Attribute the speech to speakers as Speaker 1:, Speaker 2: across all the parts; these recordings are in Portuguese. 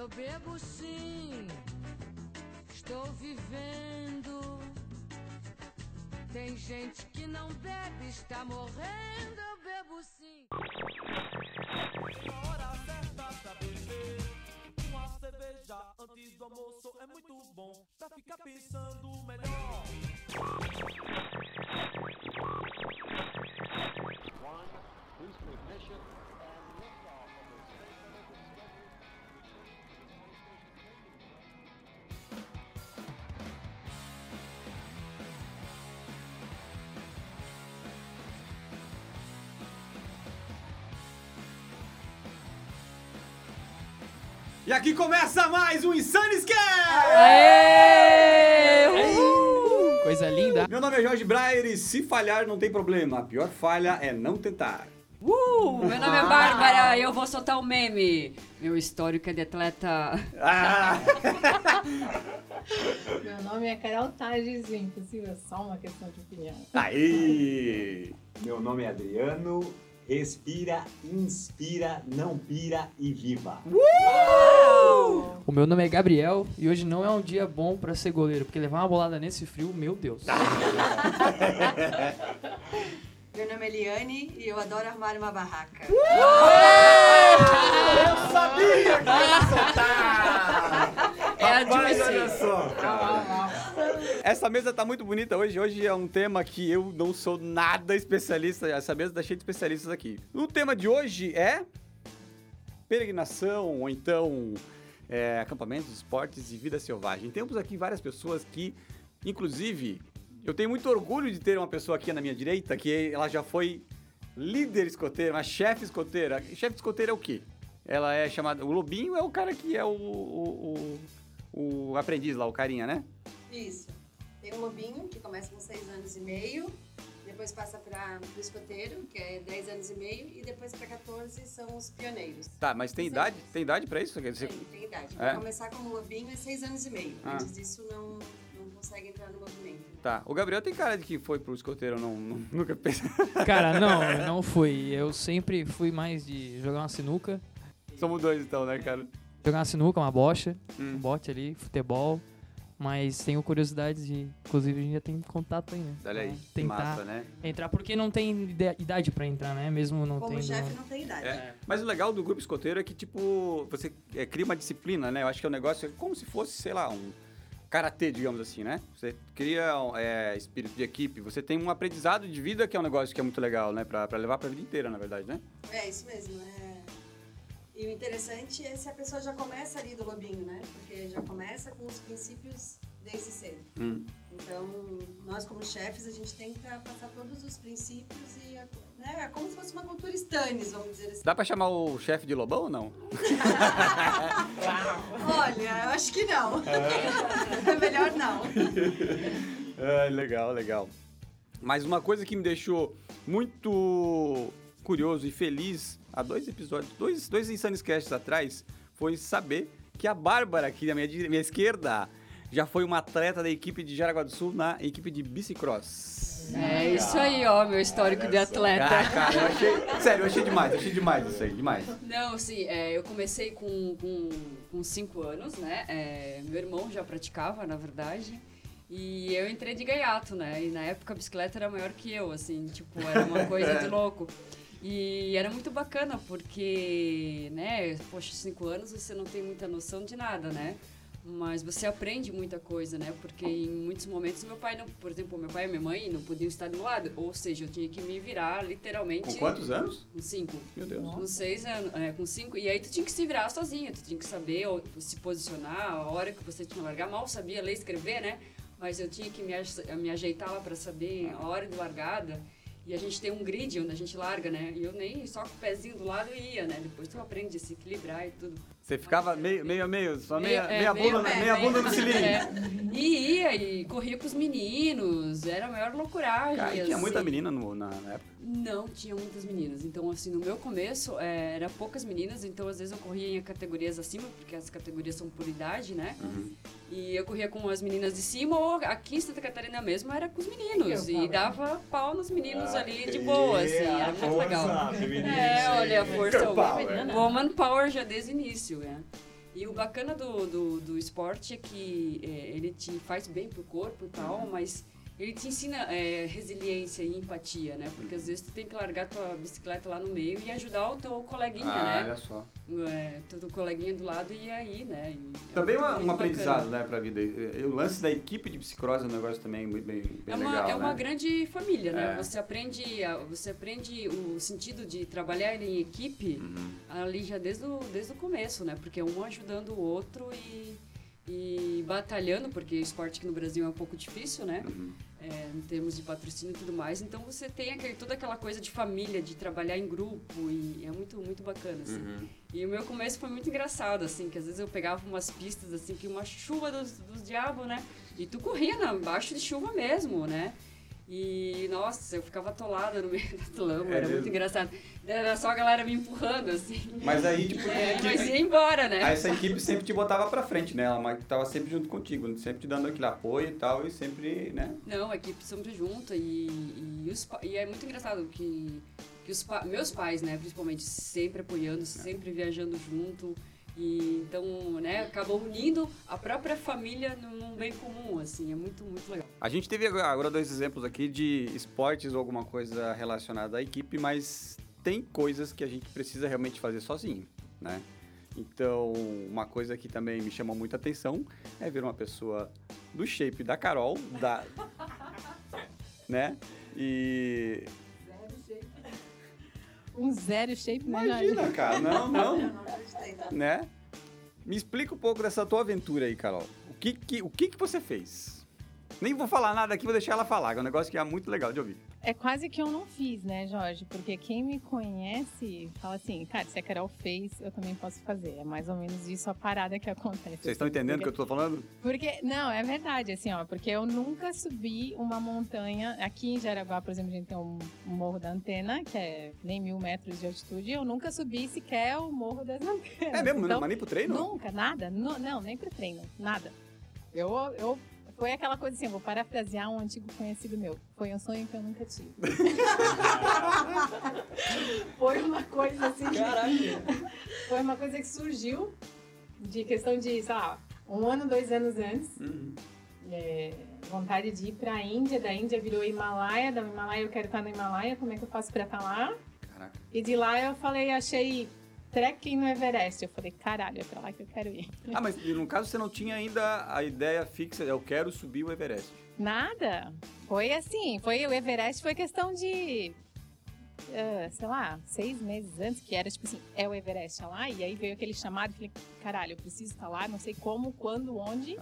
Speaker 1: Eu bebo sim, estou vivendo. Tem gente que não bebe, está morrendo. Eu bebo sim.
Speaker 2: Na hora certa pra beber Uma cerveja antes do almoço é muito bom Pra ficar pensando melhor
Speaker 3: E aqui começa mais um Insanes Cast!
Speaker 4: Aê! Uhul! Coisa linda.
Speaker 3: Meu nome é Jorge Brayer e se falhar não tem problema. A pior falha é não tentar.
Speaker 5: Uh, meu nome é Bárbara e eu vou soltar um meme. Meu histórico é de atleta.
Speaker 3: Ah!
Speaker 6: Meu nome é Carol Tages impossível é só uma questão de opinião.
Speaker 3: Aí!
Speaker 7: Meu nome é Adriano. Respira, inspira, não pira e viva.
Speaker 4: O meu nome é Gabriel e hoje não é um dia bom pra ser goleiro, porque levar uma bolada nesse frio, meu Deus.
Speaker 8: Meu nome é Eliane e eu adoro armar uma barraca.
Speaker 3: Eu sabia que ia soltar!
Speaker 5: É a
Speaker 3: Rapaz, olha só, cara. Essa mesa tá muito bonita hoje. Hoje é um tema que eu não sou nada especialista. Essa mesa tá cheia de especialistas aqui. O tema de hoje é peregrinação ou então é, acampamentos, esportes e vida selvagem. Temos aqui várias pessoas que, inclusive, eu tenho muito orgulho de ter uma pessoa aqui na minha direita que ela já foi líder escoteira, uma chefe escoteira. Chefe escoteira é o quê? Ela é chamada. O Lobinho é o cara que é o, o, o, o aprendiz lá, o carinha, né?
Speaker 8: Isso. Tem um lobinho que começa com 6 anos e meio, depois passa para o escoteiro, que é 10 anos e meio, e depois para 14 são os pioneiros.
Speaker 3: Tá, mas tem idade? Tem idade pra isso? Quer dizer,
Speaker 8: Tem, tem idade.
Speaker 3: É?
Speaker 8: Para começar como lobinho é 6 anos e meio.
Speaker 3: Ah.
Speaker 8: Antes disso não, não consegue entrar no movimento.
Speaker 3: Tá. O Gabriel tem cara de que foi pro escoteiro, não, não- nunca pensei.
Speaker 4: Cara, não, eu não fui. Eu sempre fui mais de jogar uma sinuca.
Speaker 3: Somos dois então, né, cara?
Speaker 4: Jogar uma sinuca, uma bocha,
Speaker 3: Hum.
Speaker 4: um bote ali, futebol. Mas tenho curiosidade de. Inclusive, a gente já tem contato aí, né?
Speaker 3: Olha aí, que
Speaker 4: Tentar
Speaker 3: massa, né?
Speaker 4: entrar, porque não tem idade pra entrar, né? Mesmo não
Speaker 8: Como
Speaker 4: tendo.
Speaker 8: chefe não tem idade.
Speaker 3: É. Mas o legal do grupo escoteiro é que, tipo, você é, cria uma disciplina, né? Eu acho que é um negócio é como se fosse, sei lá, um karatê, digamos assim, né? Você cria é, espírito de equipe, você tem um aprendizado de vida que é um negócio que é muito legal, né? Pra, pra levar pra vida inteira, na verdade, né?
Speaker 8: É, isso mesmo. É... E o interessante é se a pessoa já começa ali do lobinho, né? Porque já começa com os princípios desde cedo.
Speaker 3: Hum.
Speaker 8: Então, nós como chefes, a gente tenta passar todos os princípios e né, é como se fosse uma cultura Stannis, vamos dizer assim.
Speaker 3: Dá pra chamar o chefe de lobão ou não?
Speaker 8: Olha, eu acho que não. É melhor não.
Speaker 3: É, legal, legal. Mas uma coisa que me deixou muito curioso e feliz há dois episódios, dois, dois Insanescasts atrás, foi saber que a Bárbara, aqui à minha, minha esquerda, já foi uma atleta da equipe de Jaraguá do Sul na equipe de bicicross.
Speaker 5: É isso aí, ó, meu histórico de atleta.
Speaker 3: Ah, cara, eu achei. Sério, eu achei demais, eu achei demais isso aí, demais.
Speaker 5: Não, sim, é, eu comecei com, com, com cinco anos, né? É, meu irmão já praticava, na verdade. E eu entrei de gaiato, né? E na época a bicicleta era maior que eu, assim, tipo, era uma coisa de louco. E era muito bacana, porque, né, poxa, cinco anos você não tem muita noção de nada, né? Mas você aprende muita coisa, né? Porque em muitos momentos meu pai não, por exemplo, meu pai e minha mãe não podiam estar do lado. Ou seja, eu tinha que me virar literalmente.
Speaker 3: Com quantos anos?
Speaker 5: Com cinco.
Speaker 3: Meu Deus.
Speaker 5: Com seis anos, é, com cinco. E aí tu tinha que se virar sozinho, tu tinha que saber ou, se posicionar, a hora que você tinha que largar. Mal sabia ler e escrever, né? Mas eu tinha que me, me ajeitar lá pra saber a hora de largada. E a gente tem um grid onde a gente larga, né? E eu nem só com o pezinho do lado ia, né? Depois tu aprende a se equilibrar e tudo.
Speaker 3: Você ficava meio, meio a meio, só meia,
Speaker 5: é,
Speaker 3: meia, bunda,
Speaker 5: meio-
Speaker 3: meia
Speaker 5: é,
Speaker 3: bunda no cilindro.
Speaker 5: é. E ia, e corria com os meninos, era a maior loucuragem.
Speaker 3: Cara, e tinha muita
Speaker 5: assim.
Speaker 3: menina no- na, na época.
Speaker 5: Não tinha muitas meninas. Então, assim, no meu começo, é, era poucas meninas. Então, às vezes, eu corria em categorias acima, porque as categorias são por idade, né?
Speaker 3: Uhum.
Speaker 5: E eu corria com as meninas de cima, ou aqui em Santa Catarina mesmo, era com os meninos. E dava pau nos meninos ali de boa, assim. Era muito legal. É, olha, a força.
Speaker 3: Power.
Speaker 5: Woman power já desde o início, né? E o bacana do, do, do esporte é que é, ele te faz bem pro corpo e tal, mas ele te ensina é, resiliência e empatia, né? Porque às vezes tu tem que largar tua bicicleta lá no meio e ajudar o teu coleguinha,
Speaker 3: Ah,
Speaker 5: né?
Speaker 3: olha só.
Speaker 5: É, teu coleguinha do lado e aí, né? E é
Speaker 3: Também
Speaker 5: muito-
Speaker 3: uma, um
Speaker 5: bacana.
Speaker 3: aprendizado, né, pra vida. E O lance da equipe de psicrose é um negócio também muito bem, bem
Speaker 5: É uma,
Speaker 3: legal,
Speaker 5: é uma
Speaker 3: né?
Speaker 5: grande família, né?
Speaker 3: É.
Speaker 5: Você aprende, você aprende o sentido de trabalhar em equipe
Speaker 3: Uhum.
Speaker 5: ali já desde o, desde o começo, né? Porque um ajudando o outro e, e batalhando, porque esporte aqui no Brasil é um pouco difícil, né?
Speaker 3: Uhum.
Speaker 5: É, em termos de patrocínio e tudo mais. Então você tem aquele, toda aquela coisa de família, de trabalhar em grupo e é muito, muito bacana, assim.
Speaker 3: Uhum.
Speaker 5: E o meu começo foi muito engraçado, assim, que às vezes eu pegava umas pistas, assim, que uma chuva dos, dos diabos, né? E tu corria na, embaixo de chuva mesmo, né? E, nossa, eu ficava atolada no meio da lama,
Speaker 3: É
Speaker 5: era
Speaker 3: mesmo?
Speaker 5: muito engraçado. Era só a galera me empurrando, assim.
Speaker 3: Mas aí, tipo,
Speaker 5: É,
Speaker 3: que-
Speaker 5: mas ia embora, né?
Speaker 3: Aí essa equipe sempre te botava pra frente, né? Ela tava sempre junto contigo, sempre te dando aquele apoio e tal, e sempre, né?
Speaker 5: Não, a equipe sempre junta e, e, os e é muito engraçado que, que os meus pais, né, principalmente, sempre apoiando, sempre viajando junto. E então, né, acabou unindo a própria família num, bem comum, assim, é muito, muito legal.
Speaker 3: A gente teve agora dois exemplos aqui de esportes ou alguma coisa relacionada à equipe, mas tem coisas que a gente precisa realmente fazer sozinho, né? Então, uma coisa que também me chamou muita atenção é ver uma pessoa do shape da Carol, da né? E
Speaker 6: Um zero shape, né,
Speaker 3: imagina, cara, não, não,
Speaker 8: Não acreditei, tá?
Speaker 3: né? Me explica um pouco dessa tua aventura aí, Carol. O que que, o que que você fez? Nem vou falar nada aqui, vou deixar ela falar, que é um negócio que é muito legal de ouvir.
Speaker 6: É quase que eu não fiz, né, Jorge? Porque quem me conhece fala assim, cara, se a Carol fez, eu também posso fazer. É mais ou menos isso a parada que acontece.
Speaker 3: Vocês estão entendendo o que eu tô falando?
Speaker 6: Porque, não, é verdade, assim, ó, porque eu nunca subi uma montanha. Aqui em Jaraguá, por exemplo, a gente tem um morro da antena, que é nem mil metros de altitude. Eu nunca subi sequer o morro das antenas.
Speaker 3: É mesmo?
Speaker 6: Então,
Speaker 3: mas nem pro treino?
Speaker 6: Nunca, nada. nu- não, nem pro treino, nada. Eu, eu, foi aquela coisa assim, eu vou parafrasear um antigo conhecido meu. Foi um sonho que eu nunca tive. foi uma coisa assim. Foi uma coisa que surgiu de questão de, sei lá, um ano, dois anos antes.
Speaker 3: Uhum.
Speaker 6: É, vontade de ir pra Índia, da Índia virou Himalaia, da Himalaia eu quero estar no Himalaia, como é que eu faço pra estar lá?
Speaker 3: Caraca.
Speaker 6: E de lá eu falei, achei trekking no Everest. Eu falei, caralho, é pra lá que eu quero ir.
Speaker 3: Ah, mas no caso você não tinha ainda a ideia fixa, eu quero subir o Everest.
Speaker 6: Nada. Foi assim, foi o Everest foi questão de ah, sei lá, seis meses antes, que era tipo assim, é o Everest lá, e aí veio aquele chamado falei, caralho, eu preciso estar lá, não sei como, quando, onde,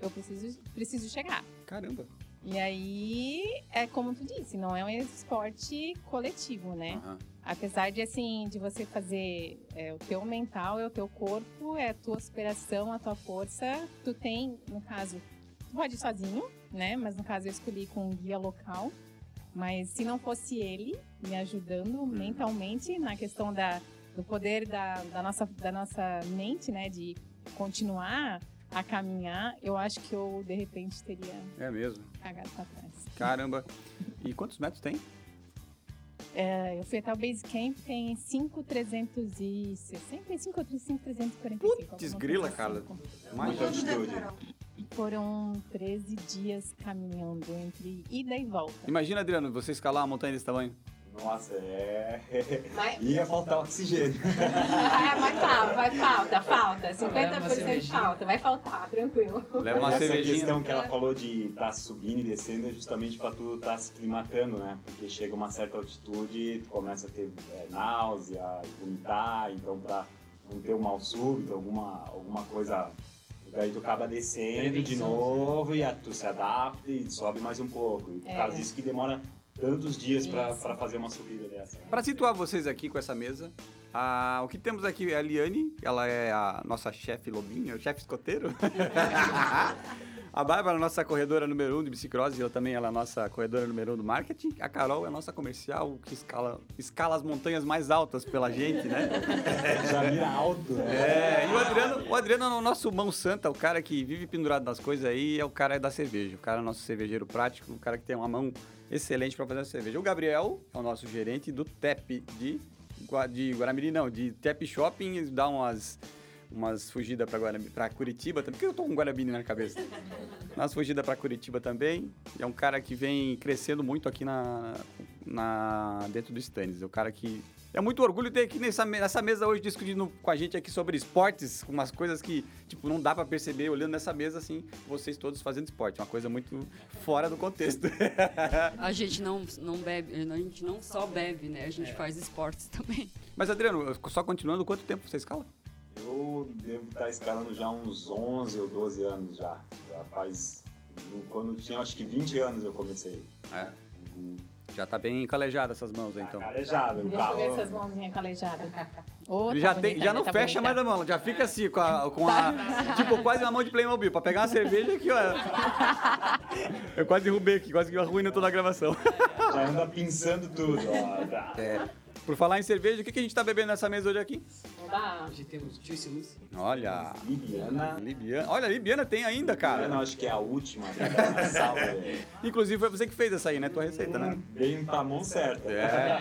Speaker 6: eu preciso, preciso chegar.
Speaker 3: Caramba.
Speaker 6: E aí, é como tu disse, não é um esporte coletivo, né? Apesar de, assim, de você fazer é, o teu mental, é o teu corpo, é a tua superação, a tua força. Tu tem, no caso, tu pode ir sozinho, né? Mas no caso eu escolhi com um guia local. Mas se não fosse ele me ajudando mentalmente na questão da, do poder da, da, nossa, da nossa mente, né? De continuar a caminhar, eu acho que eu, de repente, teria
Speaker 3: É mesmo.
Speaker 6: cagado pra trás.
Speaker 3: Caramba. E quantos metros tem?
Speaker 6: É, eu fui até o base camp, tem 5,365 ou 5,345.
Speaker 3: Putz, grila, cara. Mais
Speaker 7: altitude.
Speaker 6: Foram 13 dias caminhando entre ida e volta.
Speaker 3: Imagina, Adriano, você escalar uma montanha desse tamanho.
Speaker 7: Nossa, é.
Speaker 6: Mas,
Speaker 7: Ia faltar oxigênio.
Speaker 6: ah, mas falta, vai falta, falta.
Speaker 4: Leva uma
Speaker 6: 50%
Speaker 4: cervejinha.
Speaker 6: falta, vai faltar, tranquilo.
Speaker 3: Leva uma
Speaker 7: Essa
Speaker 3: cervejinha.
Speaker 7: questão que ela falou de estar subindo e descendo é justamente para tu estar se climatando, né? Porque chega uma certa altitude, tu começa a ter é, náusea, vomitar, então para não ter um mal súbito, alguma, alguma coisa. Daí tu acaba descendo de novo e a- tu se adapta e sobe mais um pouco. E por
Speaker 6: É.
Speaker 7: causa disso que demora tantos dias para fazer uma subida dessa.
Speaker 3: Para situar vocês aqui com essa mesa, a- o que temos aqui é a Liane, ela é a nossa chefe lobinha, o chefe escoteiro. a Bárbara, nossa corredora número um de bicicross, ela também ela é a nossa corredora número um do marketing. A Carol é a nossa comercial, que escala, escala as montanhas mais altas pela gente, né?
Speaker 7: Já mira alto, né?
Speaker 3: É, e o Adriano, o Adriano é o nosso mão santa, o cara que vive pendurado nas coisas aí, é o cara da cerveja. O cara é nosso cervejeiro prático, o cara que tem uma mão excelente para fazer a cerveja. O Gabriel é o nosso gerente do TEP de, de não, de TEP Shopping, dá umas umas fugidas pra Curitiba também. Por que eu tô com Guarabini na cabeça? Umas fugidas pra Curitiba também. E é um cara que vem crescendo muito aqui na, na dentro do Stannis. É um cara que. É muito orgulho ter aqui nessa, nessa mesa hoje discutindo com a gente aqui sobre esportes, umas coisas que, tipo, não dá pra perceber olhando nessa mesa assim, vocês todos fazendo esporte. Uma coisa muito fora do contexto.
Speaker 5: A gente não, não bebe, a gente não só bebe, né? A gente
Speaker 3: É.
Speaker 5: faz esportes também.
Speaker 3: Mas, Adriano, só continuando, quanto tempo você escala?
Speaker 7: Eu devo estar escalando já uns 11 ou 12 anos já. Já faz. Quando tinha acho que 20 anos eu comecei.
Speaker 3: É. Já tá bem calejado essas mãos aí, então.
Speaker 7: Calejado, o
Speaker 6: Deixa eu ver essas mãozinhas calejadas.
Speaker 3: Ele
Speaker 6: tá
Speaker 3: já, tem,
Speaker 6: bonita,
Speaker 3: já não
Speaker 6: tá
Speaker 3: fecha
Speaker 6: bonita.
Speaker 3: mais a mão, já fica assim, com a. Com a tipo, quase uma mão de Playmobil. Pra pegar uma cerveja aqui, ó. Eu quase derrubei aqui, quase que eu arruino toda a gravação.
Speaker 7: Já anda pinçando tudo. Ó, tá.
Speaker 3: É. Por falar em cerveja, o que, que a gente tá bebendo nessa mesa hoje aqui?
Speaker 6: Oba.
Speaker 4: Hoje temos Juicy Lucy.
Speaker 3: Olha.
Speaker 7: Libiana.
Speaker 3: Libiana. Olha, a Libiana tem ainda, cara.
Speaker 7: acho que é a última da sala. é.
Speaker 3: Inclusive foi você que fez essa aí, né? Tua receita, né?
Speaker 7: Bem pra mão certa.
Speaker 3: É.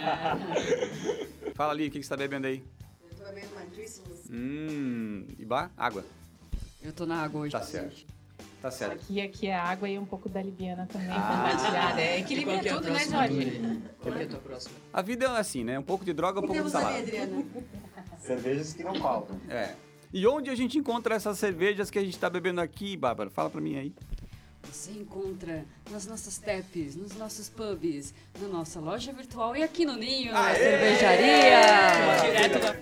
Speaker 3: Fala ali, o que, que você tá bebendo aí?
Speaker 8: Eu tô bebendo uma Juicy Lucy.
Speaker 3: Hum. Ibá? Água.
Speaker 5: Eu tô na água hoje.
Speaker 3: Tá certo. Tá certo.
Speaker 6: Aqui, aqui é água e um pouco da libiana também,
Speaker 3: Ah.
Speaker 6: compartilhada. É
Speaker 4: E que é a
Speaker 6: tudo, né, Jorge?
Speaker 4: Qual é a tua próxima?
Speaker 3: A vida é assim, né? Um pouco de droga, um pouco de salada.
Speaker 8: Adriana?
Speaker 7: Cervejas que não faltam.
Speaker 3: É. E onde a gente encontra essas cervejas que a gente tá bebendo aqui, Bárbara? Fala pra mim aí.
Speaker 5: Você encontra nas nossas tapes, nos nossos pubs, na nossa loja virtual e aqui no Ninho, na cervejaria.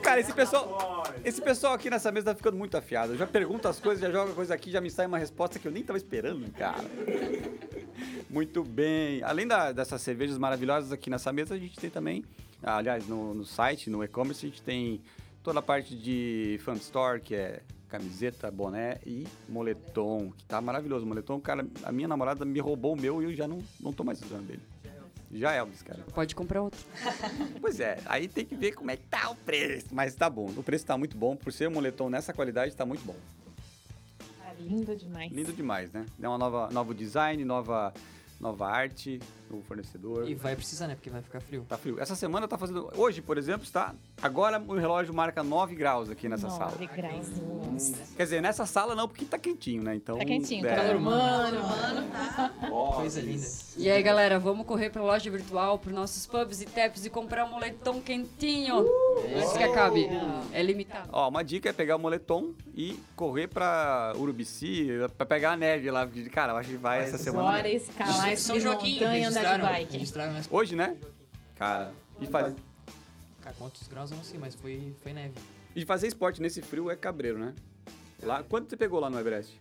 Speaker 3: Cara, esse pessoal, esse pessoal aqui nessa mesa tá ficando muito afiado. Já pergunta as coisas, já joga coisa aqui, já me sai uma resposta que eu nem tava esperando, cara. Muito bem. Além da- dessas cervejas maravilhosas aqui nessa mesa, a gente tem também, aliás, no, no site, no e-commerce, a gente tem toda a parte de fan store, que é camiseta, boné e moletom, que tá maravilhoso. O moletom, cara, a minha namorada me roubou o meu e eu já não, não tô mais usando dele. Já é Elvis, cara.
Speaker 5: Pode comprar outro.
Speaker 3: Pois é, aí tem que ver como é que tá o preço. Mas tá bom, o preço tá muito bom. Por ser um moletom nessa qualidade, tá muito bom.
Speaker 6: Tá lindo demais.
Speaker 3: Lindo demais, né? É uma nova, novo design, nova, nova arte, novo fornecedor.
Speaker 4: E vai precisar, né? Porque vai ficar frio.
Speaker 3: Tá frio. Essa semana tá fazendo. Hoje, por exemplo, está. Agora o relógio marca 9 graus aqui nessa sala.
Speaker 6: Nove grauzinhos.
Speaker 3: Quer dizer, nessa sala não, porque tá quentinho, né? Então.
Speaker 6: Tá quentinho,
Speaker 3: é,
Speaker 6: calor humano.
Speaker 4: Coisa linda.
Speaker 5: E aí, galera, vamos correr pra loja virtual, pros nossos pubs e taps e comprar um moletom quentinho. Antes que acabe. É limitado.
Speaker 3: Ó, uma dica é pegar o moletom e correr pra Urubici, pra pegar a neve lá. porque, Cara, eu acho que vai essa semana.
Speaker 6: Bora escalar
Speaker 4: São
Speaker 6: esse
Speaker 4: Joaquim,
Speaker 6: montanha e andar de bike.
Speaker 4: registraram.
Speaker 3: Hoje, né? Cara, e, faz...
Speaker 4: Cara, quantos graus eu não sei, mas foi, foi neve.
Speaker 3: e fazer esporte nesse frio é cabreiro, né? Lá, quanto você pegou lá no Everest?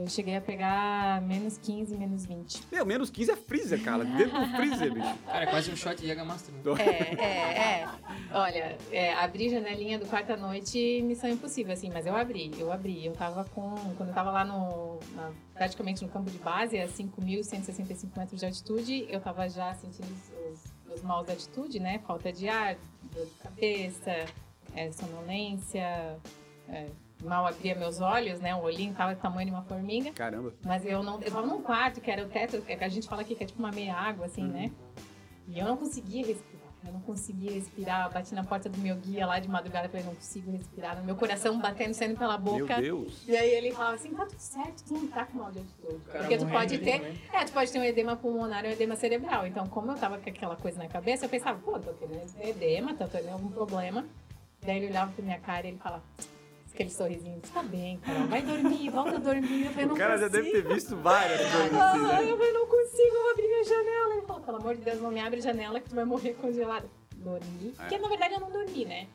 Speaker 6: Eu cheguei a pegar menos 15, menos 20.
Speaker 3: Meu, menos 15 é freezer, cara. Dentro do freezer, bicho.
Speaker 4: Cara, é quase um shot de Jäger Master. né?
Speaker 6: É, é, é. Olha, é, abrir janelinha do quarto à noite, missão impossível, assim, mas eu abri, eu abri. Eu tava com. Quando eu tava lá no. na- praticamente no campo de base, a 5.165 metros de altitude, eu tava já sentindo os, os, os maus da altitude, né? Falta de ar, dor de cabeça, é, sonolência. é, mal abria meus olhos, né? O olhinho tava do tamanho de uma formiga.
Speaker 3: Caramba.
Speaker 6: Mas eu não. Eu tava num quarto que era o teto, que a gente fala aqui que é tipo uma meia água, assim, né? E eu não conseguia respirar. Eu não conseguia respirar. Eu bati na porta do meu guia lá de madrugada, falei, não consigo respirar. Meu coração batendo, saindo pela
Speaker 3: Meu
Speaker 6: boca.
Speaker 3: Deus.
Speaker 6: E aí ele falava assim, tá tudo certo, tu não tá com mal de altitude.
Speaker 4: cara
Speaker 6: Porque tu pode
Speaker 4: de
Speaker 6: ter.
Speaker 4: também.
Speaker 6: É, tu pode ter um edema pulmonar ou um edema cerebral. Então, como eu tava com aquela coisa na cabeça, eu pensava, pô, tô tendo edema, tô tendo algum problema. Daí ele olhava pra minha cara e ele falava, aquele sorrisinho, tá bem, cara, vai dormir, volta a dormir. Eu falei, não
Speaker 3: O cara já
Speaker 6: consigo.
Speaker 3: deve ter visto várias coisas
Speaker 6: Ah,
Speaker 3: assim, né?
Speaker 6: eu falei, não consigo, eu vou abrir minha janela. Ele falou, pelo amor de Deus, não me abre a janela que tu vai morrer congelado. Dormi.
Speaker 3: É.
Speaker 6: Porque na verdade eu não dormi, né?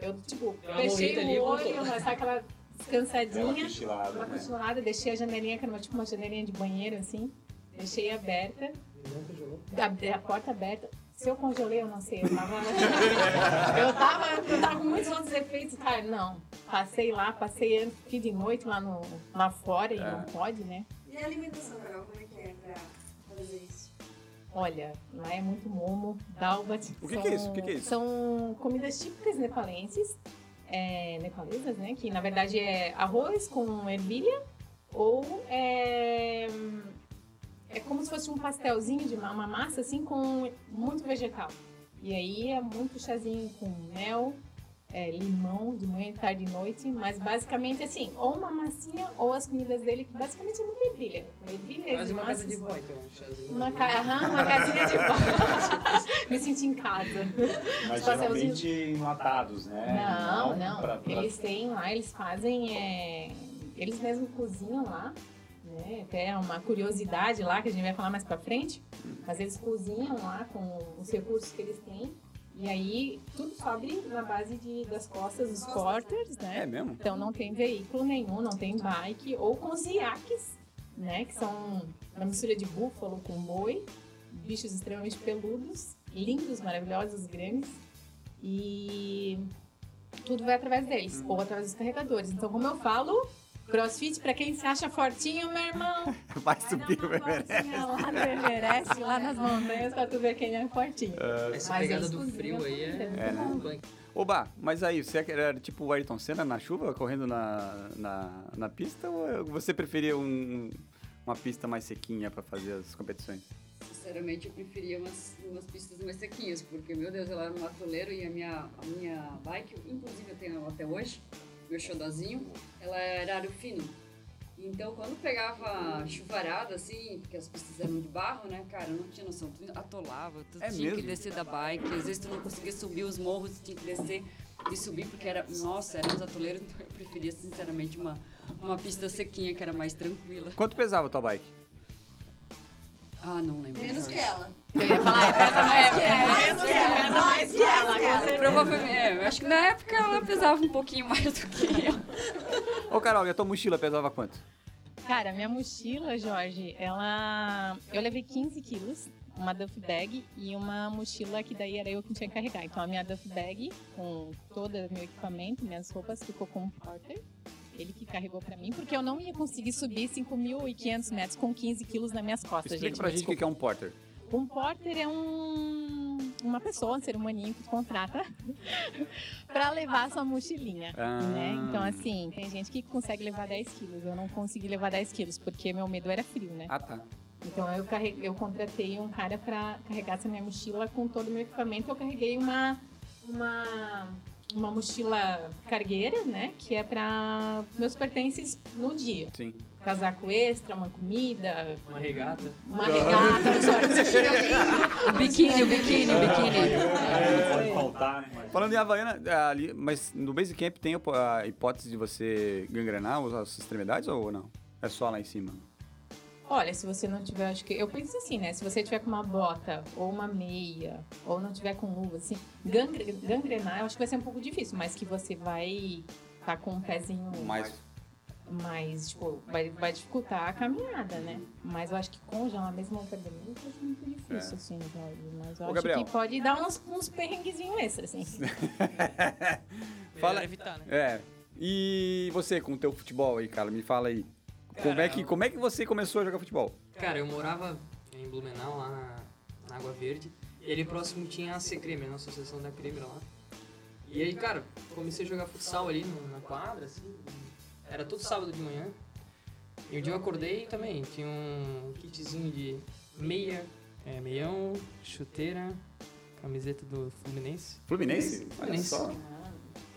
Speaker 6: Eu, tipo,
Speaker 4: uma
Speaker 6: fechei o olho, mas sabe aquela descansadinha.
Speaker 7: cochilada,
Speaker 6: Uma
Speaker 7: né?
Speaker 6: cochilada, deixei a janelinha, que era uma- tipo uma janelinha de banheiro, assim. Deixei aberta. Abri a porta aberta. Se eu congelei, eu não sei. Eu tava, eu tava, eu tava com muitos outros efeitos, cara. Não. Passei lá, passei fui de noite lá, no, lá fora e
Speaker 3: É.
Speaker 6: não pode, né?
Speaker 8: E a alimentação, Carol, como é que é pra fazer isso?
Speaker 6: Olha, lá é muito momo, dalbat.
Speaker 3: O que que é isso? O que que é isso?
Speaker 6: São comidas típicas nepalenses, é, nepalesas, né? Que na verdade é arroz com ervilha ou é, é como se fosse um pastelzinho de uma, uma massa assim com muito vegetal. E aí é muito chazinho com mel, é, limão de manhã, tarde e noite, mas basicamente assim, ou uma massinha ou as comidas dele, que basicamente é uma ervilha. Uma ervilha
Speaker 4: Quase uma casa de vó, então. um chazinho.
Speaker 6: Uma, ca... aham, uma casinha de vó. Me senti em casa.
Speaker 7: Mas geralmente enlatados, né?
Speaker 6: Não, não.
Speaker 7: pra- pra-
Speaker 6: Eles têm lá, eles fazem. é, Eles mesmos cozinham lá. Né? Até uma curiosidade lá que a gente vai falar mais pra frente. Mas eles cozinham lá com os recursos que eles têm. E aí tudo sobe na base de, das costas dos porters, né?
Speaker 3: É mesmo?
Speaker 6: Então não tem veículo nenhum, não tem bike, ou com os iaques, né? Que são uma mistura de búfalo com boi, bichos extremamente peludos, lindos, maravilhosos, grandes. E tudo vai através deles, ou através dos carregadores. Então, como eu falo, crossfit, pra quem se acha fortinho, meu irmão,
Speaker 3: Vai
Speaker 6: vai
Speaker 3: subir o Everest.
Speaker 6: lá no Everest, lá nas montanhas, pra tu ver quem é fortinho.
Speaker 4: Essa
Speaker 6: Mas
Speaker 4: pegada do frio aí é,
Speaker 6: com
Speaker 3: É, né? Oba, mas aí, você era tipo o Ayrton Senna na chuva, correndo na, na, na pista, ou você preferia um- uma pista mais sequinha pra fazer as competições?
Speaker 5: Sinceramente, eu preferia umas, umas pistas mais sequinhas, porque, meu Deus, eu era um atoleiro e a minha, a minha bike, inclusive eu tenho ela até hoje, meu xodozinho, ela era aro fino. Então, quando pegava chuvarada, assim, porque as pistas eram de barro, né, cara, eu não tinha noção. Tu atolava, tu
Speaker 3: É
Speaker 5: tinha que
Speaker 3: mesmo?
Speaker 5: descer da bike, às vezes tu não conseguia subir os morros, tu tinha que descer e subir, porque era, nossa, éramos atoleiros, então eu preferia, sinceramente, uma, uma pista sequinha, que era mais tranquila.
Speaker 3: Quanto pesava a tua bike?
Speaker 5: Ah, não lembro.
Speaker 8: Menos que ela.
Speaker 6: Eu ia falar, pesa mais que ela, pesa mais que ela, com certeza.
Speaker 5: Provavelmente, é, eu acho que na época ela pesava um pouquinho mais do que eu.
Speaker 3: Ô, Carol, e a tua mochila pesava quanto?
Speaker 6: Cara, minha mochila, Jorge, ela. Eu levei 15 quilos, uma duff bag e uma mochila que daí era eu que tinha que carregar. Então a minha duff bag, com todo o meu equipamento, minhas roupas, ficou com o Porter. Ele que carregou pra mim, porque eu não ia conseguir subir 5.500 metros com 15 quilos nas minhas costas,
Speaker 3: Explica
Speaker 6: gente.
Speaker 3: pra gente o que é um porter.
Speaker 6: um porter é um, uma pessoa, um ser humaninho que contrata pra levar sua mochilinha.
Speaker 3: Ah.
Speaker 6: Né? Então, assim, tem gente que consegue levar 10 quilos. Eu não consegui levar 10 quilos, porque meu medo era frio, né?
Speaker 3: Ah, tá.
Speaker 6: Então, eu, carreguei, eu contratei um cara pra carregar essa minha mochila com todo o meu equipamento. Eu carreguei uma, uma, uma mochila cargueira, né? Que é pra meus pertences no dia.
Speaker 3: Sim.
Speaker 6: Casaco extra, uma comida,
Speaker 4: Uma regata.
Speaker 6: uma regata, um.
Speaker 5: O biquíni, o biquíni, o biquíni.
Speaker 7: É, pode faltar, né? Mas-
Speaker 3: Falando em Havaiana, ali, mas no Basic Camp tem a hipótese de você gangrenar as extremidades ou não? É só lá em cima?
Speaker 6: Olha, se você não tiver, acho que. Eu penso assim, né? Se você tiver com uma bota ou uma meia, ou não tiver com luva, assim, gangre- gangrenar, eu acho que vai ser um pouco difícil, mas que você vai tá com um pezinho
Speaker 3: Mais.
Speaker 6: mais, tipo, vai, vai dificultar a caminhada, né? Mas eu acho que congelar mesmo o academia eu acho muito difícil,
Speaker 3: É.
Speaker 6: assim, Jorge. Mas eu
Speaker 3: Ô,
Speaker 6: acho
Speaker 3: Gabriel.
Speaker 6: que pode dar uns, uns perrenguezinhos extras, assim.
Speaker 3: Fala-
Speaker 4: evitar, né?
Speaker 3: É. E você com o teu futebol aí, cara, me fala aí. Como é, que, como é que você começou a jogar futebol?
Speaker 4: Cara, eu morava em Blumenau, lá na, na Água Verde. E ali próximo tinha a C-Creme, a associação da Creme lá. E aí, cara, comecei a jogar futsal ali no- na quadra, assim. Era todo sábado de manhã. E um dia eu acordei também, tinha um kitzinho de meia, é, meião, chuteira, camiseta do Fluminense.
Speaker 3: Fluminense? Olha
Speaker 4: Fluminense.
Speaker 3: só.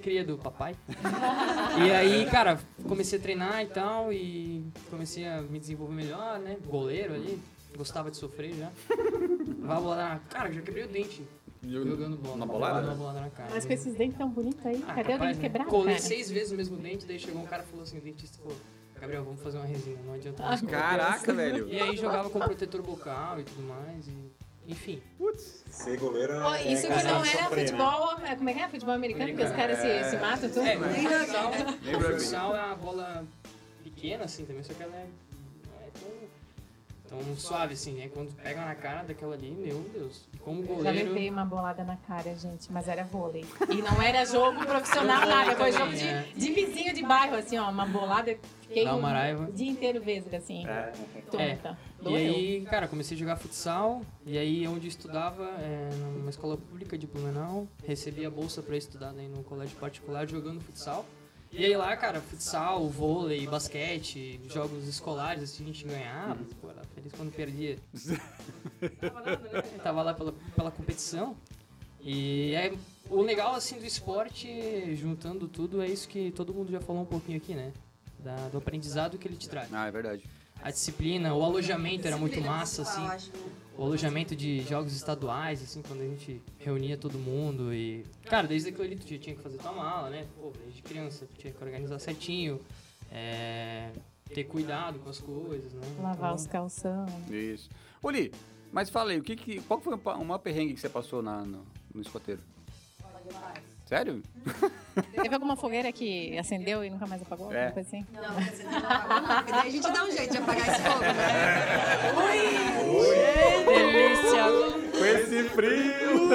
Speaker 4: Cria do papai. e aí, cara, comecei a treinar e tal, e comecei a me desenvolver melhor, né? Goleiro ali, gostava de sofrer já. Vai bolada na cara, já quebrei o dente jogando bola.
Speaker 3: Na bolada?
Speaker 4: Uma bolada na cara.
Speaker 6: Mas com esses dentes tão bonitos aí,
Speaker 4: Ah,
Speaker 6: cadê o
Speaker 4: capaz,
Speaker 6: dente
Speaker 4: né?
Speaker 6: quebrado,
Speaker 4: Colei
Speaker 6: cara?
Speaker 4: seis vezes o mesmo dente, daí chegou um cara e falou assim, o dentista falou, Gabriel, vamos fazer uma resina, não adianta mais.
Speaker 3: Caraca, velho.
Speaker 4: E aí jogava com protetor bucal e tudo mais, e... Enfim,
Speaker 7: Ser goleiro
Speaker 6: Pô,
Speaker 7: é
Speaker 6: isso que
Speaker 7: casar
Speaker 6: não
Speaker 7: sofrer, né?
Speaker 6: futebol, é, como é que é? Futebol americano, que os caras se, se matam tudo.
Speaker 4: É, mas o futsal, futsal é uma bola pequena, assim, também, só que ela é, é tão, tão suave, assim, né? Quando pega na cara daquela ali, meu Deus. E como
Speaker 6: Já
Speaker 4: goleiro...
Speaker 6: levei uma bolada na cara, gente, mas era vôlei. E não era jogo profissional, nada. Foi jogo de,
Speaker 4: É.
Speaker 6: de vizinho de bairro, assim, ó. Uma bolada, fiquei
Speaker 4: Dá uma
Speaker 6: o
Speaker 4: raiva.
Speaker 6: dia inteiro vesga, assim.
Speaker 7: É.
Speaker 6: Tonta.
Speaker 4: E
Speaker 6: Doeu.
Speaker 4: aí, cara, comecei a jogar futsal, e aí onde eu estudava, é, numa escola pública de Blumenau, recebi a bolsa pra estudar daí no colégio particular jogando futsal. E aí lá, cara, futsal, vôlei, basquete, jogos escolares, assim, a gente ganhava, pô, era feliz quando perdia. Tava nada, né? Tava lá pela, pela competição. E aí, o legal, assim, do esporte, juntando tudo, é isso que todo mundo já falou um pouquinho aqui, né? Da- do aprendizado que ele te traz.
Speaker 3: Ah, é verdade.
Speaker 4: A disciplina, o alojamento era muito massa, assim. O alojamento de jogos estaduais, assim, quando a gente reunia todo mundo e... Cara, desde aquilo ali tu já tinha que fazer tua mala, né? Pô, desde criança tu tinha que organizar certinho, é, ter cuidado com as coisas, né?
Speaker 6: Lavar
Speaker 4: Então,
Speaker 6: os calção.
Speaker 3: Isso. Oli, mas fala aí, o que que, qual foi uma perrengue que você passou na, no, no escoteiro? Sério?
Speaker 6: Teve alguma fogueira que acendeu e nunca mais apagou?
Speaker 3: É.
Speaker 6: Coisa assim?
Speaker 8: Não, não apagou, não, porque daí a gente dá um jeito de apagar esse fogo, né?
Speaker 5: Delícia!
Speaker 3: Com esse frio!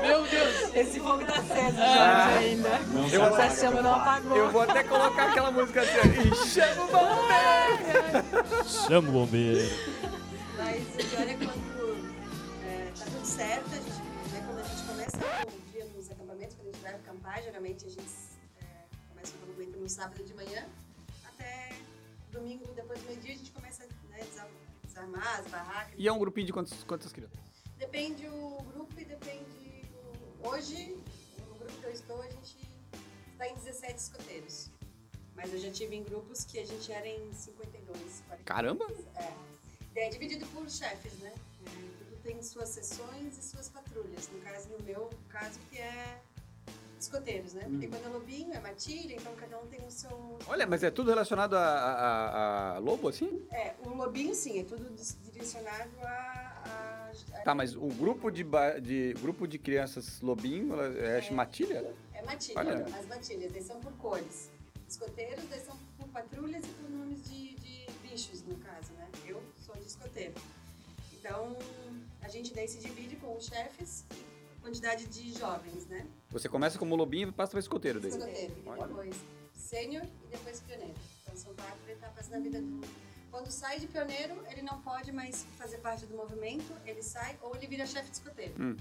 Speaker 4: Meu Deus!
Speaker 6: Esse fogo tá aceso
Speaker 3: Ah.
Speaker 6: ainda.
Speaker 7: Não
Speaker 3: Eu
Speaker 6: Essa chama não apagou.
Speaker 3: Eu vou até colocar aquela música assim, ó, e chama o bombeiro!
Speaker 2: Chama o bombeiro.
Speaker 8: Mas o pior certo, a gente, né, quando a gente começa o dia nos acampamentos, quando a gente vai acampar, geralmente a gente é, começa o acampamento no sábado de manhã, até domingo, depois do meio-dia, a gente começa a né, desar- desarmar as barracas.
Speaker 3: E é um grupinho de quantas, quantas crianças?
Speaker 8: Depende o grupo e depende. O... Hoje, no grupo que eu estou, a gente está em 17 escoteiros. Mas eu já tive em grupos que a gente era em 52, 40.
Speaker 3: Caramba!
Speaker 8: É. É dividido por chefes, né? É, tem suas sessões e suas patrulhas. No caso, no meu caso, que é escoteiros, né? Porque quando é lobinho, é matilha, então cada um tem o seu.
Speaker 3: Olha, mas é tudo relacionado a, a- a lobo, assim?
Speaker 8: É, o lobinho, sim, é tudo direcionado a. a,
Speaker 3: Tá, mas o grupo de, de, grupo de crianças lobinho é,
Speaker 8: É.
Speaker 3: matilha?
Speaker 8: É matilha,
Speaker 3: Olha.
Speaker 8: as matilhas, eles são por cores. Escoteiros, eles são por patrulhas e por nomes de, gente daí se divide com os chefes e quantidade de jovens, né?
Speaker 3: Você começa como lobinho e passa para escoteiro daí.
Speaker 8: Escoteiro, e depois sênior e depois pioneiro. Então, são quatro etapas na vida do... Quando sai de pioneiro, ele não pode mais fazer parte do movimento, ele sai ou ele vira chefe de escoteiro.
Speaker 3: Hum.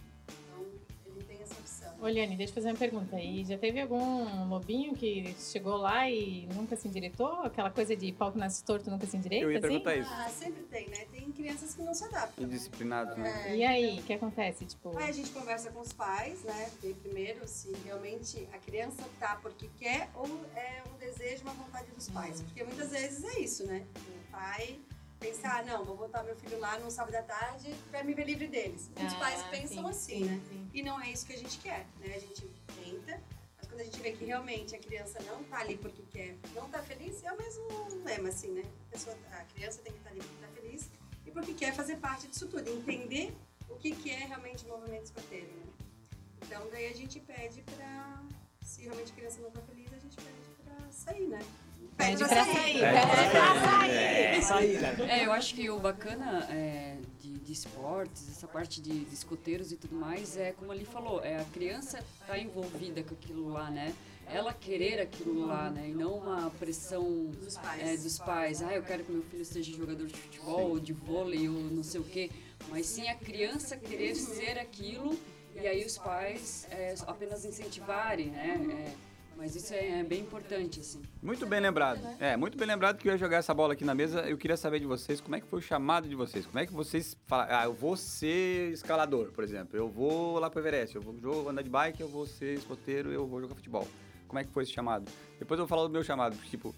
Speaker 6: Oliane, deixa eu fazer uma pergunta. E já teve algum lobinho que chegou lá e nunca se endireitou? Aquela coisa de pau que nasce torto nunca se endireita?
Speaker 3: Eu ia
Speaker 6: assim?
Speaker 3: perguntar isso.
Speaker 8: Ah, sempre tem, né? Tem crianças que não se adaptam. né?
Speaker 3: Indisciplinado, né?
Speaker 8: É,
Speaker 6: E aí, o que acontece? Tipo,
Speaker 8: Aí a gente conversa com os pais, né? Ver primeiro se realmente a criança tá porque quer ou é um desejo, uma vontade dos pais. Porque muitas vezes é isso, né? O pai pensa, ah, não, vou botar meu filho lá no sábado à tarde pra me ver livre deles. Muitos
Speaker 6: Ah,
Speaker 8: pais pensam
Speaker 6: sim,
Speaker 8: assim,
Speaker 6: sim,
Speaker 8: né?
Speaker 6: sim.
Speaker 8: E não é isso que a gente quer, né? A gente tenta, mas quando a gente vê que realmente a criança não tá ali porque quer, não tá feliz, é o mesmo lema, assim, né? A, pessoa, a criança tem que estar ali porque tá feliz e porque quer fazer parte disso tudo, entender o que, que é realmente o movimento escoteiro, né? Então, daí a gente pede pra, se realmente a criança não tá feliz, a gente pede pra sair, né?
Speaker 6: Pede pra sair.
Speaker 3: É.
Speaker 6: Pede pra sair.
Speaker 7: É, né?
Speaker 5: É, eu acho que o bacana é, de, de esportes, essa parte de, de escoteiros e tudo mais, é como ali falou, é a criança tá envolvida com aquilo lá, né? Ela querer aquilo lá, né? E não uma pressão
Speaker 8: Dos pais.
Speaker 5: é, dos pais. Ah, eu quero que meu filho seja jogador de futebol, ou de vôlei, ou não sei o quê. Mas sim a criança querer ser aquilo e aí os pais é, apenas incentivarem, né? É, mas isso é, bem importante, assim.
Speaker 3: Muito bem lembrado. É, muito bem lembrado que eu ia jogar essa bola aqui na mesa. Eu queria saber de vocês como é que foi o chamado de vocês. Como é que vocês falaram, ah, eu vou ser escalador, por exemplo. Eu vou lá pro Everest, eu vou andar de bike, eu vou ser escoteiro, eu vou jogar futebol. Como é que foi esse chamado? Depois eu vou falar do meu chamado, tipo...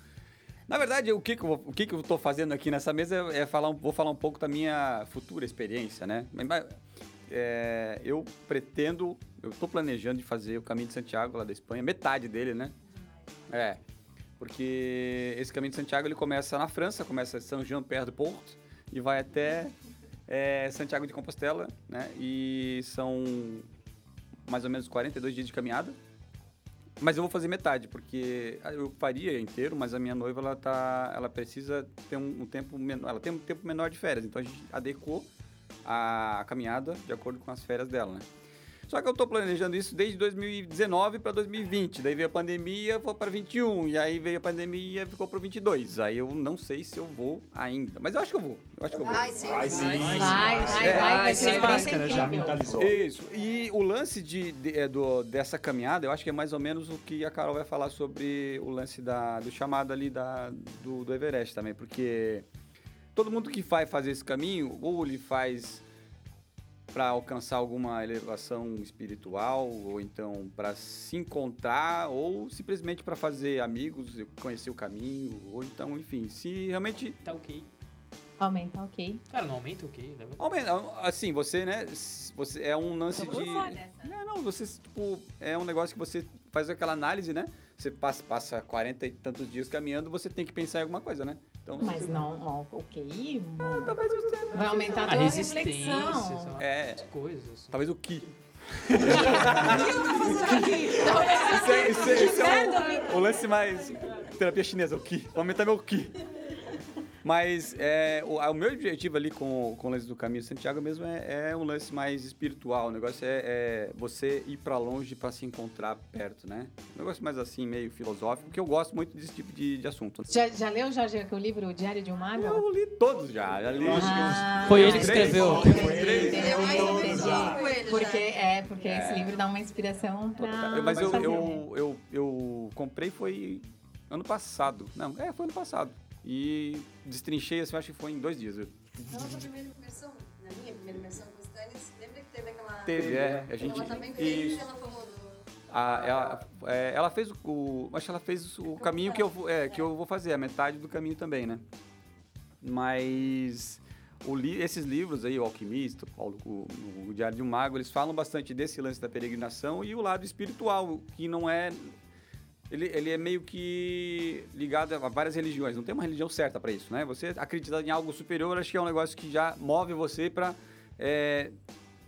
Speaker 3: Na verdade, o que, que, eu, o que, que eu tô fazendo aqui nessa mesa é, é falar, vou falar um pouco da minha futura experiência, né? É, eu pretendo, eu tô planejando de fazer o Caminho de Santiago lá da Espanha, metade dele, né? É, porque esse Caminho de Santiago ele começa na França, começa em São Jean, perto do Porto, e vai até é, Santiago de Compostela, né? E são mais ou menos 42 dias de caminhada. Mas eu vou fazer metade, porque eu faria inteiro, mas a minha noiva ela tá, ela precisa ter um, um tempo menor, ela tem um tempo menor de férias, então a gente adequou a caminhada de acordo com as férias dela, né? Só que eu tô planejando isso desde 2019 para 2020, daí veio a pandemia, foi para 21, e aí veio a pandemia, ficou para 22. Aí eu não sei se eu vou ainda, mas eu acho que eu vou. Eu acho que eu vou.
Speaker 8: Ai, sim.
Speaker 7: Vai sim.
Speaker 6: Vai, vai, vai,
Speaker 3: É,
Speaker 6: vai, vai
Speaker 5: sem
Speaker 7: máscara já mentalizou.
Speaker 3: Isso. E o lance de, de- é, do- dessa caminhada, eu acho que é mais ou menos o que a Carol vai falar sobre o lance da, do chamado ali da, do, do Everest também, porque todo mundo que vai fazer esse caminho, ou ele faz para alcançar alguma elevação espiritual, ou então para se encontrar, ou simplesmente para fazer amigos, conhecer o caminho, ou então, enfim, se realmente
Speaker 4: Tá ok.
Speaker 6: Aumenta, ok.
Speaker 4: Cara, não aumenta ok. Né?
Speaker 3: Aumenta, assim, você, né? Você é um lance de. Não, não, você, tipo, é um negócio que você faz aquela análise, né? Você passa, passa 40 e tantos dias caminhando, você tem que pensar em alguma coisa, né? Então,
Speaker 6: Mas
Speaker 3: você-
Speaker 6: não, ó, ok.
Speaker 3: Talvez você.
Speaker 6: Vai aumentar a
Speaker 4: A
Speaker 6: tua
Speaker 4: resistência,
Speaker 6: reflexão.
Speaker 4: sei lá,
Speaker 3: É.
Speaker 4: as coisas. assim.
Speaker 3: Talvez o que. Esse é, esse é- é o, o lance mais. Terapia chinesa, o ki. Vou aumentar meu ki. Mas é, o, o meu objetivo ali com, com o lance do caminho Santiago mesmo é, é um lance mais espiritual. O negócio é, é você ir pra longe pra se encontrar perto, né? Um negócio mais assim, meio filosófico, porque eu gosto muito desse tipo de, de assunto.
Speaker 6: Já, já leu, Jorge, o livro O Diário de um Mago?
Speaker 3: Eu li todos já. Já li
Speaker 6: Ah,
Speaker 4: Foi ele que escreveu.
Speaker 3: Três.
Speaker 8: Ele é
Speaker 6: Porque, é, porque esse livro dá uma inspiração pra.
Speaker 3: Mas eu, eu, eu, eu comprei foi ano passado. Não, é, foi ano passado. E destrinchei, assim, acho que foi em dois dias.
Speaker 8: Na nossa primeira imersão, na minha primeira imersão com o Stannis, lembra que teve aquela...
Speaker 3: Teve, é, a gente...
Speaker 8: Ela também fez, ela falou do...
Speaker 3: A, ela, é, ela fez o. Acho que ela fez o caminho que eu, vou- é, que eu vou fazer, a metade do caminho também, né? Mas li- esses livros aí, o Alquimista, o Paulo, o, o Diário de um Mago, eles falam bastante desse lance da peregrinação e o lado espiritual, que não é. Ele, ele é meio que ligado a várias religiões. Não tem uma religião certa para isso, né? Você acreditar em algo superior, acho que é um negócio que já move você para,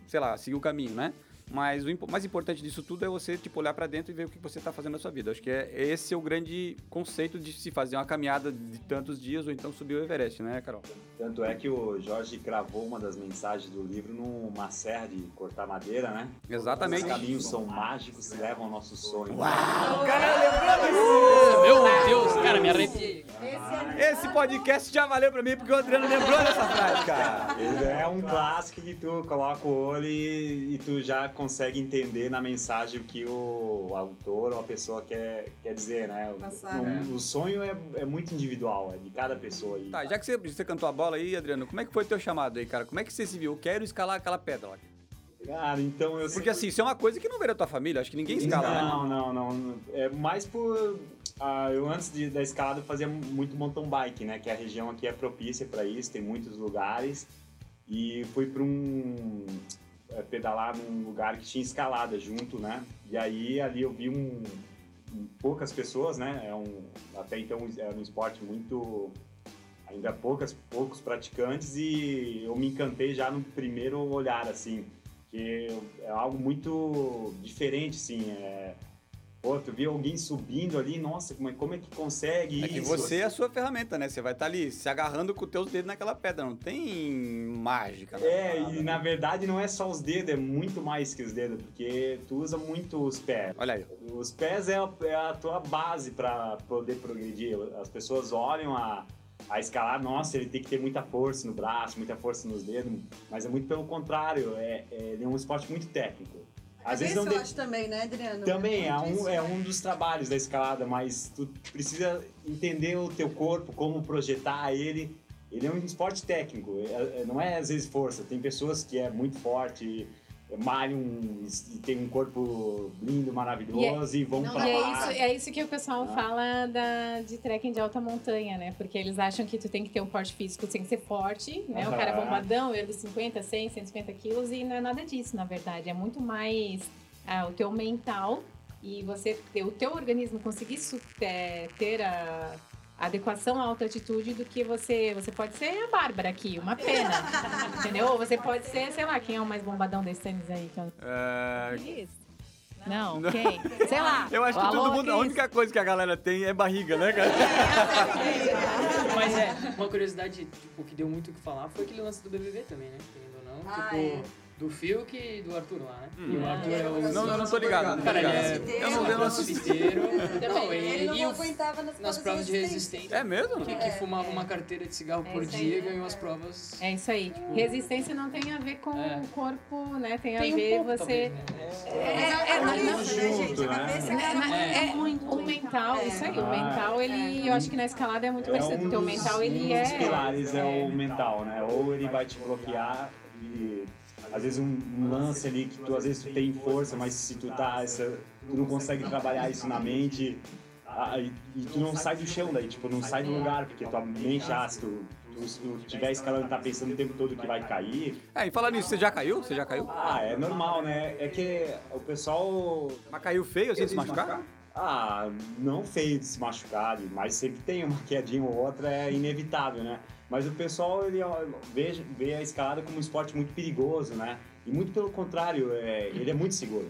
Speaker 3: sei lá, seguir o caminho, né? Mas o mais importante disso tudo é você tipo olhar para dentro e ver o que você está fazendo na sua vida. Acho que é esse é o grande conceito de se fazer uma caminhada de tantos dias ou então subir o Everest, né, Carol?
Speaker 7: Tanto é que o Jorge cravou uma das mensagens do livro numa serra de cortar madeira, né?
Speaker 3: Exatamente.
Speaker 7: Os caminhos são mágicos e levam ao nosso sonho.
Speaker 4: Meu Deus, cara, me arrepiei.
Speaker 3: Esse podcast já valeu para mim porque o Adriano lembrou dessa frase, cara.
Speaker 7: Ele é um clássico que tu coloca o olho e, e tu já consegue entender na mensagem o que o autor ou a pessoa quer, quer dizer, né? O-
Speaker 8: Passar,
Speaker 7: o,
Speaker 8: né?
Speaker 7: o sonho é, é muito individual, é de cada pessoa. E
Speaker 3: Tá, já que você, você cantou a bola aí, Adriano, como é que foi teu chamado aí, cara? Como é que você se viu? Eu quero escalar aquela pedra lá.
Speaker 7: Cara, então eu
Speaker 3: Porque assim, isso é uma coisa que não veio da tua família, acho que ninguém escala, né?
Speaker 7: Não, não, não. É mais por. ah, eu antes de- da escalada eu fazia muito mountain bike, né? Que a região aqui é propícia para isso, tem muitos lugares. E fui para um. É, pedalar num lugar que tinha escalada junto, né? E aí ali eu vi um, um- poucas pessoas, né? É um, até então era um esporte muito. Ainda poucas, poucos praticantes e eu me encantei já no primeiro olhar, assim que é algo muito diferente, assim. É... Pô, tu vê alguém subindo ali, nossa, como é, como é que consegue
Speaker 3: É que
Speaker 7: isso?
Speaker 3: você é a sua ferramenta, né? Você vai estar ali se agarrando com os teus dedos naquela pedra, não tem mágica. na
Speaker 7: É, e
Speaker 3: né?
Speaker 7: na verdade não é só os dedos, é muito mais que os dedos, porque tu usa muito os pés.
Speaker 3: Olha aí.
Speaker 7: Os pés é a, é a tua base para poder progredir. As pessoas olham a, a escalar, nossa, ele tem que ter muita força no braço, muita força nos dedos, mas é muito pelo contrário, é, é, ele é um esporte muito técnico. Às vezes não de-
Speaker 8: acho também, né, Adriano?
Speaker 7: Também é um, é um dos trabalhos da escalada, mas tu precisa entender o teu corpo, como projetar ele. Ele é um esporte técnico, é- é- não é às vezes força. Tem pessoas que é muito forte, malham e tem um corpo lindo, maravilhoso e, vão
Speaker 6: Não,
Speaker 7: pra
Speaker 6: e é isso, é isso que o pessoal fala da, de trekking de alta montanha, né? Porque eles acham que tu tem que ter um porte físico, tem que ser forte, né? O cara é bombadão, ele de 50, 100, 150 quilos, e não é nada disso, na verdade. É muito mais ah, o teu mental e você ter, o teu organismo conseguir é, ter a adequação à alta altitude do que você. Você pode ser a Bárbara aqui, uma pena. entendeu? Ou você pode ser, sei lá, quem é o mais bombadão desses tênis aí? Então,
Speaker 3: É,
Speaker 6: Não, quem? Sei lá.
Speaker 3: Eu acho que
Speaker 6: Alô,
Speaker 3: todo mundo, a única coisa que a galera tem é barriga, né, cara?
Speaker 4: Mas é, uma curiosidade, tipo, que deu muito o que falar foi aquele lance do BBB também, né? Querendo ou não.
Speaker 8: Ah,
Speaker 4: tipo,
Speaker 8: é.
Speaker 4: Do Fiuk e do Arthur lá, né?
Speaker 3: Hum.
Speaker 4: E o Arthur é o...
Speaker 3: Não, eu não tô ligado, não tô
Speaker 4: Cara, ele
Speaker 3: ligado.
Speaker 4: é
Speaker 3: Eu não, eu não assisti.
Speaker 4: Não,
Speaker 8: Ele
Speaker 4: e,
Speaker 8: não
Speaker 4: e o-
Speaker 8: aguentava nas,
Speaker 4: nas provas de resistência.
Speaker 3: É mesmo?
Speaker 4: Que, que fumava uma carteira de cigarro
Speaker 6: É
Speaker 4: por dia e ganhou as provas.
Speaker 6: É isso aí. Resistência não tem a ver com
Speaker 4: É.
Speaker 6: o corpo, né? Tem a
Speaker 4: Tem um
Speaker 6: ver
Speaker 4: pouco,
Speaker 6: você.
Speaker 4: talvez, né?
Speaker 6: É, é,
Speaker 8: né,
Speaker 7: junto?
Speaker 8: A
Speaker 7: né?
Speaker 8: cabeça
Speaker 6: É, é, é
Speaker 8: muito.
Speaker 6: o mental,
Speaker 8: É.
Speaker 6: isso aí. O
Speaker 7: Ah,
Speaker 6: mental, ele. Eu acho que na escalada é muito
Speaker 7: É
Speaker 6: parecido.
Speaker 7: um
Speaker 6: Porque o
Speaker 7: dos-
Speaker 6: mental,
Speaker 7: um
Speaker 6: ele
Speaker 7: dos
Speaker 6: é.
Speaker 7: pilares é o mental, né? Ou ele vai te bloquear e às vezes um, um lance ali que tu às vezes tu tem força, mas se tu tá essa, tu não consegue trabalhar isso na mente ah, e, e tu não sai do chão daí, tipo, não sai do lugar, porque tua mente, ah, se tu, tu, se tu tiver escalando, tá pensando o tempo todo que vai cair,
Speaker 3: É, e falar nisso, você já caiu? Você já caiu?
Speaker 7: ah, é normal, né? É que o pessoal
Speaker 3: Mas caiu feio assim de se machucar?
Speaker 7: Ah, não feio de se machucar, mas sempre tem uma quedinha ou outra, é inevitável, né? Mas o pessoal ele vê, vê a escalada como um esporte muito perigoso, né? E muito pelo contrário, é, ele é muito seguro.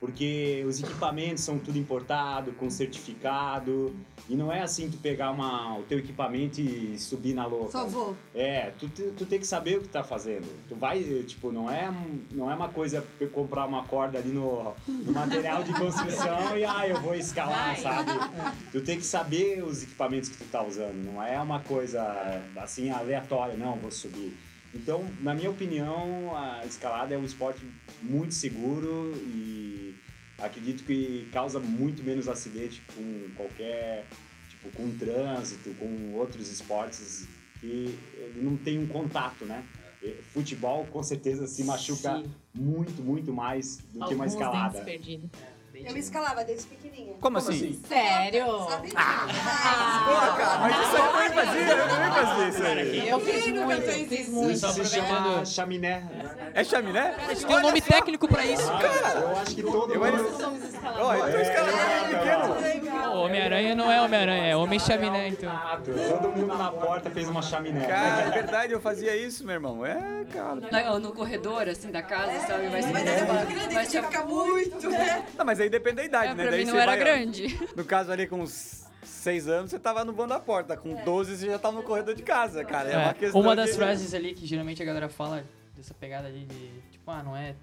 Speaker 7: Porque os equipamentos são tudo importado, com certificado. E não é assim tu pegar uma, o teu equipamento e subir na louca.
Speaker 8: Só vou.
Speaker 7: É, tu, te- tu tem que saber o que tá fazendo. Tu vai, tipo, não é, não é uma coisa comprar uma corda ali no, no material de construção e ah, eu vou escalar, sabe? Tu tem que saber os equipamentos que tu tá usando. Não é uma coisa assim aleatória, não, vou subir. Então, na minha opinião, a escalada é um esporte muito seguro e acredito que causa muito menos acidente com qualquer, tipo, com trânsito, com outros esportes que não tem um contato, né? E Futebol com certeza se machuca
Speaker 4: Sim.
Speaker 7: muito, muito mais do que uma
Speaker 6: Alguns
Speaker 7: escalada.
Speaker 6: dentes perdidos.
Speaker 8: Eu
Speaker 4: tímido.
Speaker 8: escalava desde pequenininha.
Speaker 3: Como assim?
Speaker 6: Sério?
Speaker 8: Sabe?
Speaker 3: Pô, cara, mas isso aí eu também fazia, eu também fazia isso aí.
Speaker 6: Eu fiz muito, fiz muito.
Speaker 7: Isso se chama chaminé.
Speaker 3: É chaminé?
Speaker 4: Mas tem um nome técnico pra isso.
Speaker 7: Eu acho que todo
Speaker 3: Eu
Speaker 7: mundo...
Speaker 3: Ó, eu tô escalando desde pequeno.
Speaker 9: O Homem-Aranha não é Homem-Aranha, é Homem Chaminé, então.
Speaker 7: Todo mundo na porta fez uma chaminé.
Speaker 3: Cara, é verdade, eu fazia isso, meu irmão. É, cara.
Speaker 5: No corredor, assim, da casa, sabe? Vai ser
Speaker 8: é muito grande,
Speaker 5: vai ser
Speaker 8: fica muito, né?
Speaker 3: Não, mas aí depende da idade,
Speaker 5: É,
Speaker 3: né?
Speaker 5: pra
Speaker 3: Daí
Speaker 5: mim
Speaker 3: você
Speaker 5: não era
Speaker 3: vai-
Speaker 5: grande.
Speaker 3: No caso ali, com uns 6 anos, você tava no vão da porta. Com 12, você já tava no corredor de casa, cara. É, uma
Speaker 9: É,
Speaker 3: questão
Speaker 9: uma das
Speaker 3: de-
Speaker 9: frases ali que geralmente a galera fala dessa pegada ali de, tipo, ah, não é.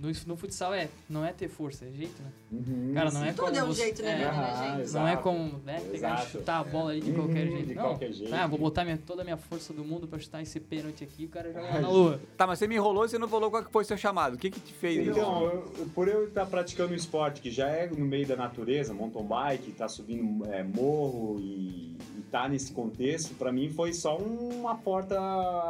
Speaker 9: No, no futsal é, não é ter força, é jeito, né?
Speaker 7: Uhum,
Speaker 9: Cara, não é
Speaker 8: Tudo
Speaker 9: como
Speaker 8: é um
Speaker 9: você-
Speaker 8: jeito na
Speaker 9: é,
Speaker 8: vida, né,
Speaker 7: Ah,
Speaker 8: gente?
Speaker 7: exato.
Speaker 9: Não é como, né, pegar
Speaker 7: Exato.
Speaker 9: e chutar a bola ali de
Speaker 7: Uhum,
Speaker 9: qualquer jeito.
Speaker 7: de
Speaker 9: não.
Speaker 7: qualquer jeito.
Speaker 9: Ah, vou botar minha, toda a minha força do mundo pra chutar esse pênalti aqui e o cara joga na lua.
Speaker 3: Tá, mas você me enrolou e você não falou qual que foi o seu chamado. O que que te fez isso?
Speaker 7: Então, eu- eu- por eu estar praticando um esporte que já é no meio da natureza, mountain bike, tá subindo é, morro e, e tá nesse contexto, pra mim foi só uma porta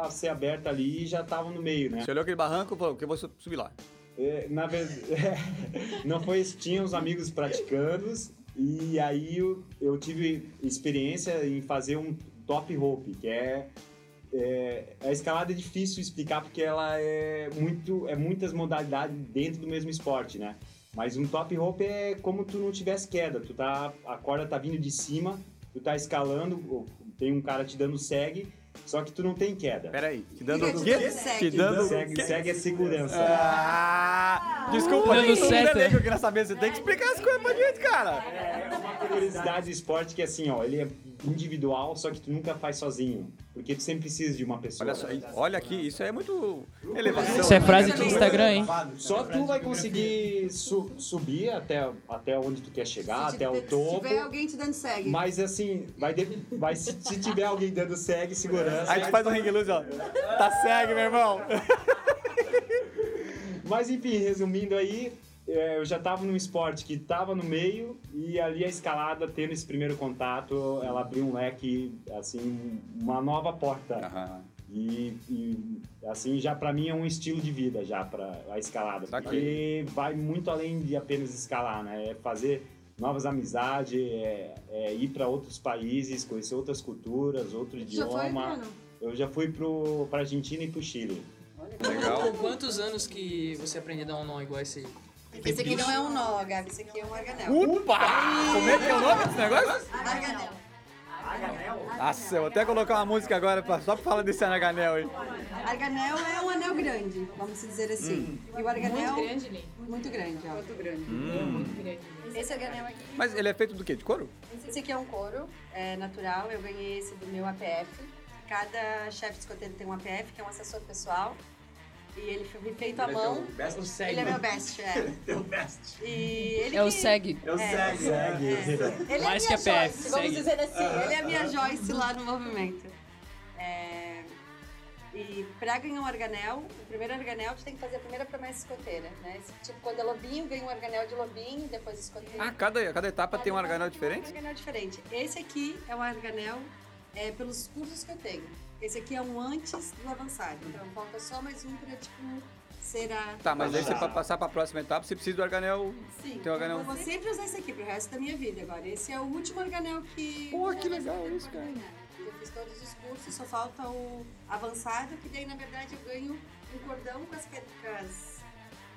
Speaker 7: a ser aberta ali e já tava no meio, né?
Speaker 3: Você olhou aquele barranco e falou que eu vou subir lá.
Speaker 7: É, na verdade, não foi isso. Tinha os amigos praticando e aí eu, eu tive experiência em fazer um top rope, que é, é a escalada é difícil explicar porque ela é muito é muitas modalidades dentro do mesmo esporte, né? Mas um top rope é como tu não tivesse queda, tu tá a corda tá vindo de cima, tu tá escalando, tem um cara te dando segue, só que tu não tem queda.
Speaker 3: Pera aí, te dando o quê? Te dando
Speaker 7: Segue, segue é segurança.
Speaker 3: Ah, desculpa,
Speaker 9: Dando
Speaker 3: gente, todo mundo é
Speaker 9: seta.
Speaker 3: leigo, eu queria saber. Você tem que explicar as coisas pra gente, cara.
Speaker 7: É uma curiosidade do esporte que assim, ó, ele é individual, só que tu nunca faz sozinho. Porque tu sempre precisa de uma pessoa.
Speaker 3: Olha só, olha aqui, isso é muito elevação.
Speaker 9: Isso é frase de Instagram, hein?
Speaker 7: Só tu vai conseguir su- subir até, até onde tu quer chegar,
Speaker 8: Se
Speaker 7: até o topo.
Speaker 8: Se tiver alguém te dando segue.
Speaker 7: Mas assim, vai, de- vai se, se tiver alguém dando segue, segurança.
Speaker 3: Aí gente faz um ring loose, ó. Tá segue, meu irmão.
Speaker 7: Mas enfim, resumindo aí, eu já tava num esporte que tava no meio e ali a escalada, tendo esse primeiro contato, ela abriu um leque, assim, uma nova porta.
Speaker 3: Aham.
Speaker 7: E, e, assim, já pra mim é um estilo de vida já para a escalada,
Speaker 3: Saquei.
Speaker 7: porque vai muito além de apenas escalar, né? É fazer novas amizades, é, é ir para outros países, conhecer outras culturas, outro idioma. Eu já fui pro pra Argentina e pro Chile.
Speaker 3: Legal.
Speaker 4: Com quantos anos que você aprendeu a dar um nó igual esse aí?
Speaker 8: Esse aqui não é um nó, Gabi. Esse aqui é um arganel.
Speaker 3: Opa! Como é que é o nome desse negócio?
Speaker 8: Arganel.
Speaker 3: Nossa, eu vou até colocar uma música agora pra, só pra falar desse anaganel aí.
Speaker 8: Arganel é um anel grande, vamos dizer assim. E o arganel...
Speaker 6: Muito grande, Lê.
Speaker 8: Muito grande, ó.
Speaker 5: Muito grande.
Speaker 6: Muito grande.
Speaker 8: Esse arganel aqui.
Speaker 3: Mas ele é feito do quê? De couro?
Speaker 8: Esse aqui é um couro é, natural. Eu ganhei esse do meu APF. Cada chefe de escoteiro tem um APF, que é um assessor pessoal. E ele foi feito à mão. Ele é meu best, é.
Speaker 7: Teu best.
Speaker 8: E ele
Speaker 5: É o
Speaker 8: que-
Speaker 5: SEG.
Speaker 7: Eu
Speaker 8: É.
Speaker 7: segue. segue.
Speaker 8: Ele
Speaker 9: Mais
Speaker 8: é
Speaker 9: que
Speaker 8: minha
Speaker 9: a PF,
Speaker 8: Joyce, vamos
Speaker 9: segue.
Speaker 8: dizer assim. Ele é a minha Joyce lá no movimento. É, E pra ganhar um arganel, o primeiro arganel, tu tem que fazer a primeira promessa escoteira, né? Tipo, quando é lobinho, ganha um arganel de lobinho, depois escoteiro.
Speaker 3: Ah, cada, cada etapa tem um arganel diferente?
Speaker 8: Um arganel diferente. Esse aqui é um arganel é, pelos cursos que eu tenho. Esse aqui é um antes do avançado. Então falta só mais um pra, tipo, terceira.
Speaker 3: Tá, mas aí você pra passar pra próxima etapa, você precisa do organel.
Speaker 8: Sim,
Speaker 3: Tem organel.
Speaker 8: eu vou sempre usar esse aqui pro resto da minha vida agora. Esse é o último organel que.
Speaker 3: Pô, que legal isso, cara.
Speaker 8: Eu fiz todos os cursos, só falta o avançado, que daí na verdade eu ganho um cordão com as. com as-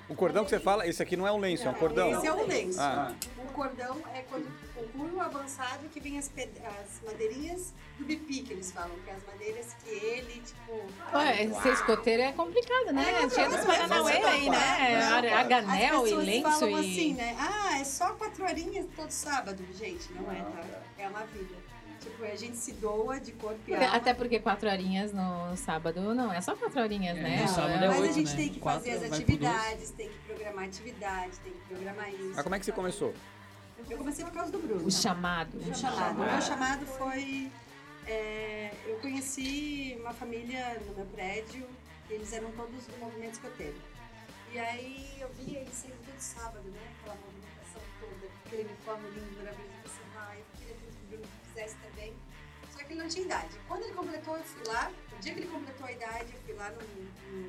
Speaker 3: O cordão que você fala, esse aqui não é um lenço, é um cordão.
Speaker 8: Esse é o lenço.
Speaker 3: Ah.
Speaker 8: O cordão é quando conclui o avançado que vem as, as madeirinhas do bipi, que eles falam, que é as madeiras que ele, tipo.
Speaker 6: Ué, ser escoteiro é complicado, né?
Speaker 8: É,
Speaker 6: Cheio dos Paranauê aí,
Speaker 8: não
Speaker 6: né? Ar- Aganel e lenço
Speaker 8: falam
Speaker 6: e...
Speaker 8: assim, né? Ah, é só quatro horinhas todo sábado. Gente, não, é, tá? É uma vida. Tipo, a gente se doa de corpo e alma.
Speaker 6: Até porque quatro horinhas no sábado não é só quatro horinhas, né?
Speaker 9: no sábado é
Speaker 8: Mas
Speaker 9: oito,
Speaker 8: a gente
Speaker 9: né?
Speaker 8: tem que
Speaker 9: Quatro
Speaker 8: fazer as
Speaker 9: vai
Speaker 8: atividades, tem que programar atividades, tem que programar isso.
Speaker 3: Mas como é que você começou?
Speaker 8: Eu comecei por causa do Bruno.
Speaker 6: O chamado.
Speaker 8: O chamado. O meu chamado foi. é, eu conheci uma família no meu prédio, e eles eram todos do movimento escoteiro. E aí eu via eles sempre todo sábado, né? Aquela movimentação toda, aquele uniforme lindo, maravilhoso. Eu pensei, fizesse também. Só que ele não tinha idade. Quando ele completou, eu fui lá. No dia que ele completou a idade, eu fui lá no, no-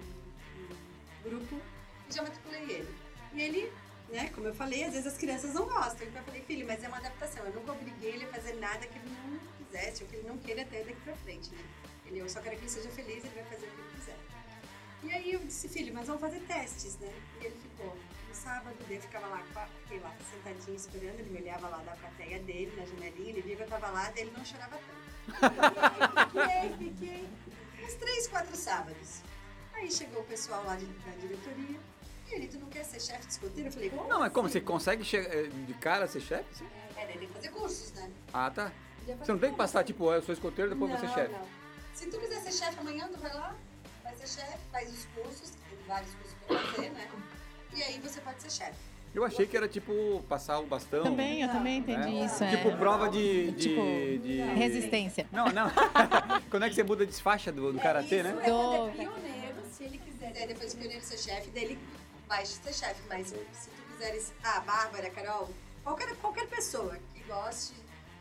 Speaker 8: no grupo e já matriculei ele. E ele né? Como eu falei, às vezes as crianças não gostam. Então eu falei, filho, mas é uma adaptação. Eu nunca obriguei ele a fazer nada que ele não quisesse ou que ele não queira até daqui pra frente, né? Ele, eu só quero que ele seja feliz, ele vai fazer o que ele quiser. E aí eu disse, filho, mas vamos fazer testes, né? E ele ficou. No sábado, daí eu ficava lá, fiquei lá sentadinho esperando, ele me olhava lá da plateia dele, na janelinha, ele via que eu tava lá, daí ele não chorava tanto. Fiquei, fiquei. Uns três, quatro sábados. Aí chegou o pessoal lá de- da diretoria. E ele, tu não quer ser chefe de escoteiro? Eu falei, como
Speaker 3: Não, mas como?
Speaker 8: assim?
Speaker 3: Você consegue chegar eh, de cara ser chefe? Sim.
Speaker 8: É, daí tem que fazer cursos, né?
Speaker 3: Ah, tá. Você não tem que passar, tipo, eu sou escoteiro, depois
Speaker 8: não,
Speaker 3: você é chefe.
Speaker 8: Se tu quiser ser chefe amanhã, tu vai lá, vai ser chefe, faz os cursos, tem vários cursos pra fazer, né? E aí você pode ser chefe.
Speaker 3: Eu achei que era tipo passar o bastão.
Speaker 6: Também, eu também entendi
Speaker 3: É.
Speaker 6: isso. é.
Speaker 3: Tipo prova de. de,
Speaker 6: Tipo,
Speaker 3: de-
Speaker 6: Resistência.
Speaker 3: Não, não. Quando é que você muda de faixa do, do karatê, né?
Speaker 8: Isso é
Speaker 6: Do-
Speaker 8: fazer pioneiro, se ele quiser. Daí depois o pioneiro ser chefe, daí ele vai ser chefe. Mas se tu quiseres, ah, Bárbara, Carol, qualquer, qualquer pessoa que goste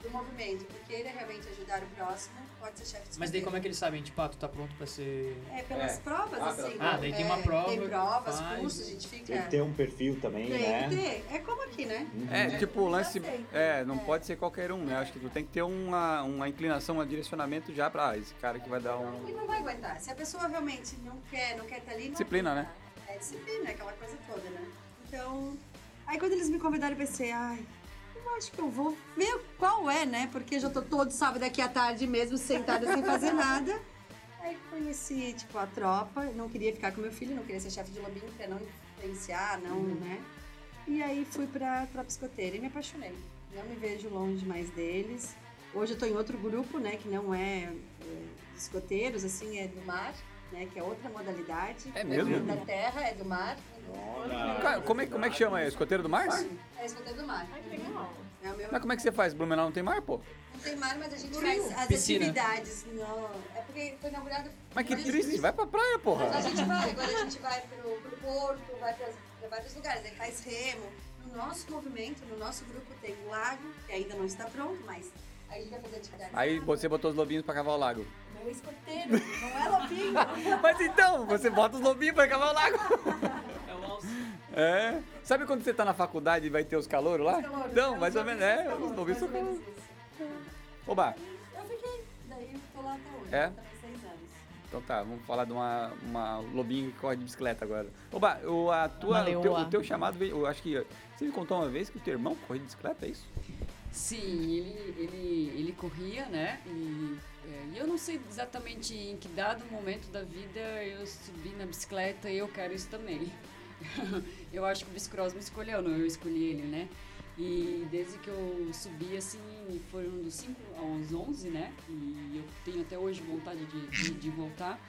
Speaker 8: do movimento, que queira realmente ajudar o próximo, pode ser chefe de
Speaker 9: Mas daí como é que eles sabem, tipo, ah, tu tá pronto pra ser...
Speaker 8: É, pelas
Speaker 3: É.
Speaker 8: provas,
Speaker 3: Ah,
Speaker 8: assim.
Speaker 9: Ah, daí tem uma
Speaker 8: é,
Speaker 9: prova
Speaker 8: Tem provas,
Speaker 9: faz.
Speaker 8: cursos, a gente fica.
Speaker 7: Tem que ter um perfil também,
Speaker 8: Tem
Speaker 7: né?
Speaker 8: que ter. É como aqui, né?
Speaker 3: É, tipo, o lance. É, não pode ser qualquer um, né? Acho que tu tem que ter uma, uma inclinação, um direcionamento já pra ah, esse cara que vai dar um.
Speaker 8: E não vai aguentar. Se a pessoa realmente não quer, não quer estar ali, não
Speaker 3: Disciplina, né?
Speaker 8: É disciplina, aquela coisa toda, né? Então, aí quando eles me convidaram, eu pensei, ai, eu acho que eu vou ver qual é, né? Porque já tô todo sábado aqui à tarde mesmo, sentada sem fazer nada. Aí conheci, tipo, a tropa, não queria ficar com meu filho, não queria ser chefe de lobinho pra não influenciar, não, né? E aí fui pra tropa escoteira e me apaixonei. Não me vejo longe mais deles. Hoje eu tô em outro grupo, né, que não é, é escoteiros, assim, é do mar, né, que é outra modalidade.
Speaker 3: É mesmo?
Speaker 8: Da terra, é do mar.
Speaker 3: Cara, como é, como é que chama? É escoteiro do mar?
Speaker 8: É escoteiro do mar. É o meu.
Speaker 3: Mas como é que você faz? Blumenau não tem mar, pô?
Speaker 8: Não tem mar, mas a gente faz as
Speaker 9: Piscina.
Speaker 8: atividades. Não, é porque foi inaugurado.
Speaker 3: Mas que triste, vai pra praia, porra.
Speaker 8: Mas a gente vai, agora a gente vai pro, pro porto, vai pra, pra vários lugares, aí faz remo. No nosso movimento, no nosso grupo tem um lago, que ainda não está pronto, mas aí a gente vai fazer atividade.
Speaker 3: Aí você botou os lobinhos pra cavar o lago.
Speaker 8: Meu escoteiro, não é lobinho.
Speaker 3: Mas então, você bota os lobinhos pra cavar o lago.
Speaker 9: É o alce.
Speaker 3: É. Sabe quando você tá na faculdade e vai ter os calouros lá?
Speaker 8: Calouros,
Speaker 3: Então,
Speaker 8: é,
Speaker 3: mais
Speaker 8: os
Speaker 3: ou menos, é, os lobinhos são calouros. Oba,
Speaker 8: Eu fiquei, daí eu tô lá até hoje,
Speaker 3: É?
Speaker 8: também seis anos.
Speaker 3: então tá, vamos falar de uma, uma lobinho que corre de bicicleta agora. Oba, o, a tua, o, teu, o teu chamado veio, eu acho que, você me contou uma vez que o teu irmão corre de bicicleta, é isso?
Speaker 5: Sim, ele, ele, ele corria, né? E, é, eu não sei exatamente em que dado momento da vida eu subi na bicicleta e eu quero isso também. eu acho que o bicicross me escolheu, não eu escolhi ele, né? E desde que eu subi, assim, foram dos 5 aos 11, né? E eu tenho até hoje vontade de, de, de voltar.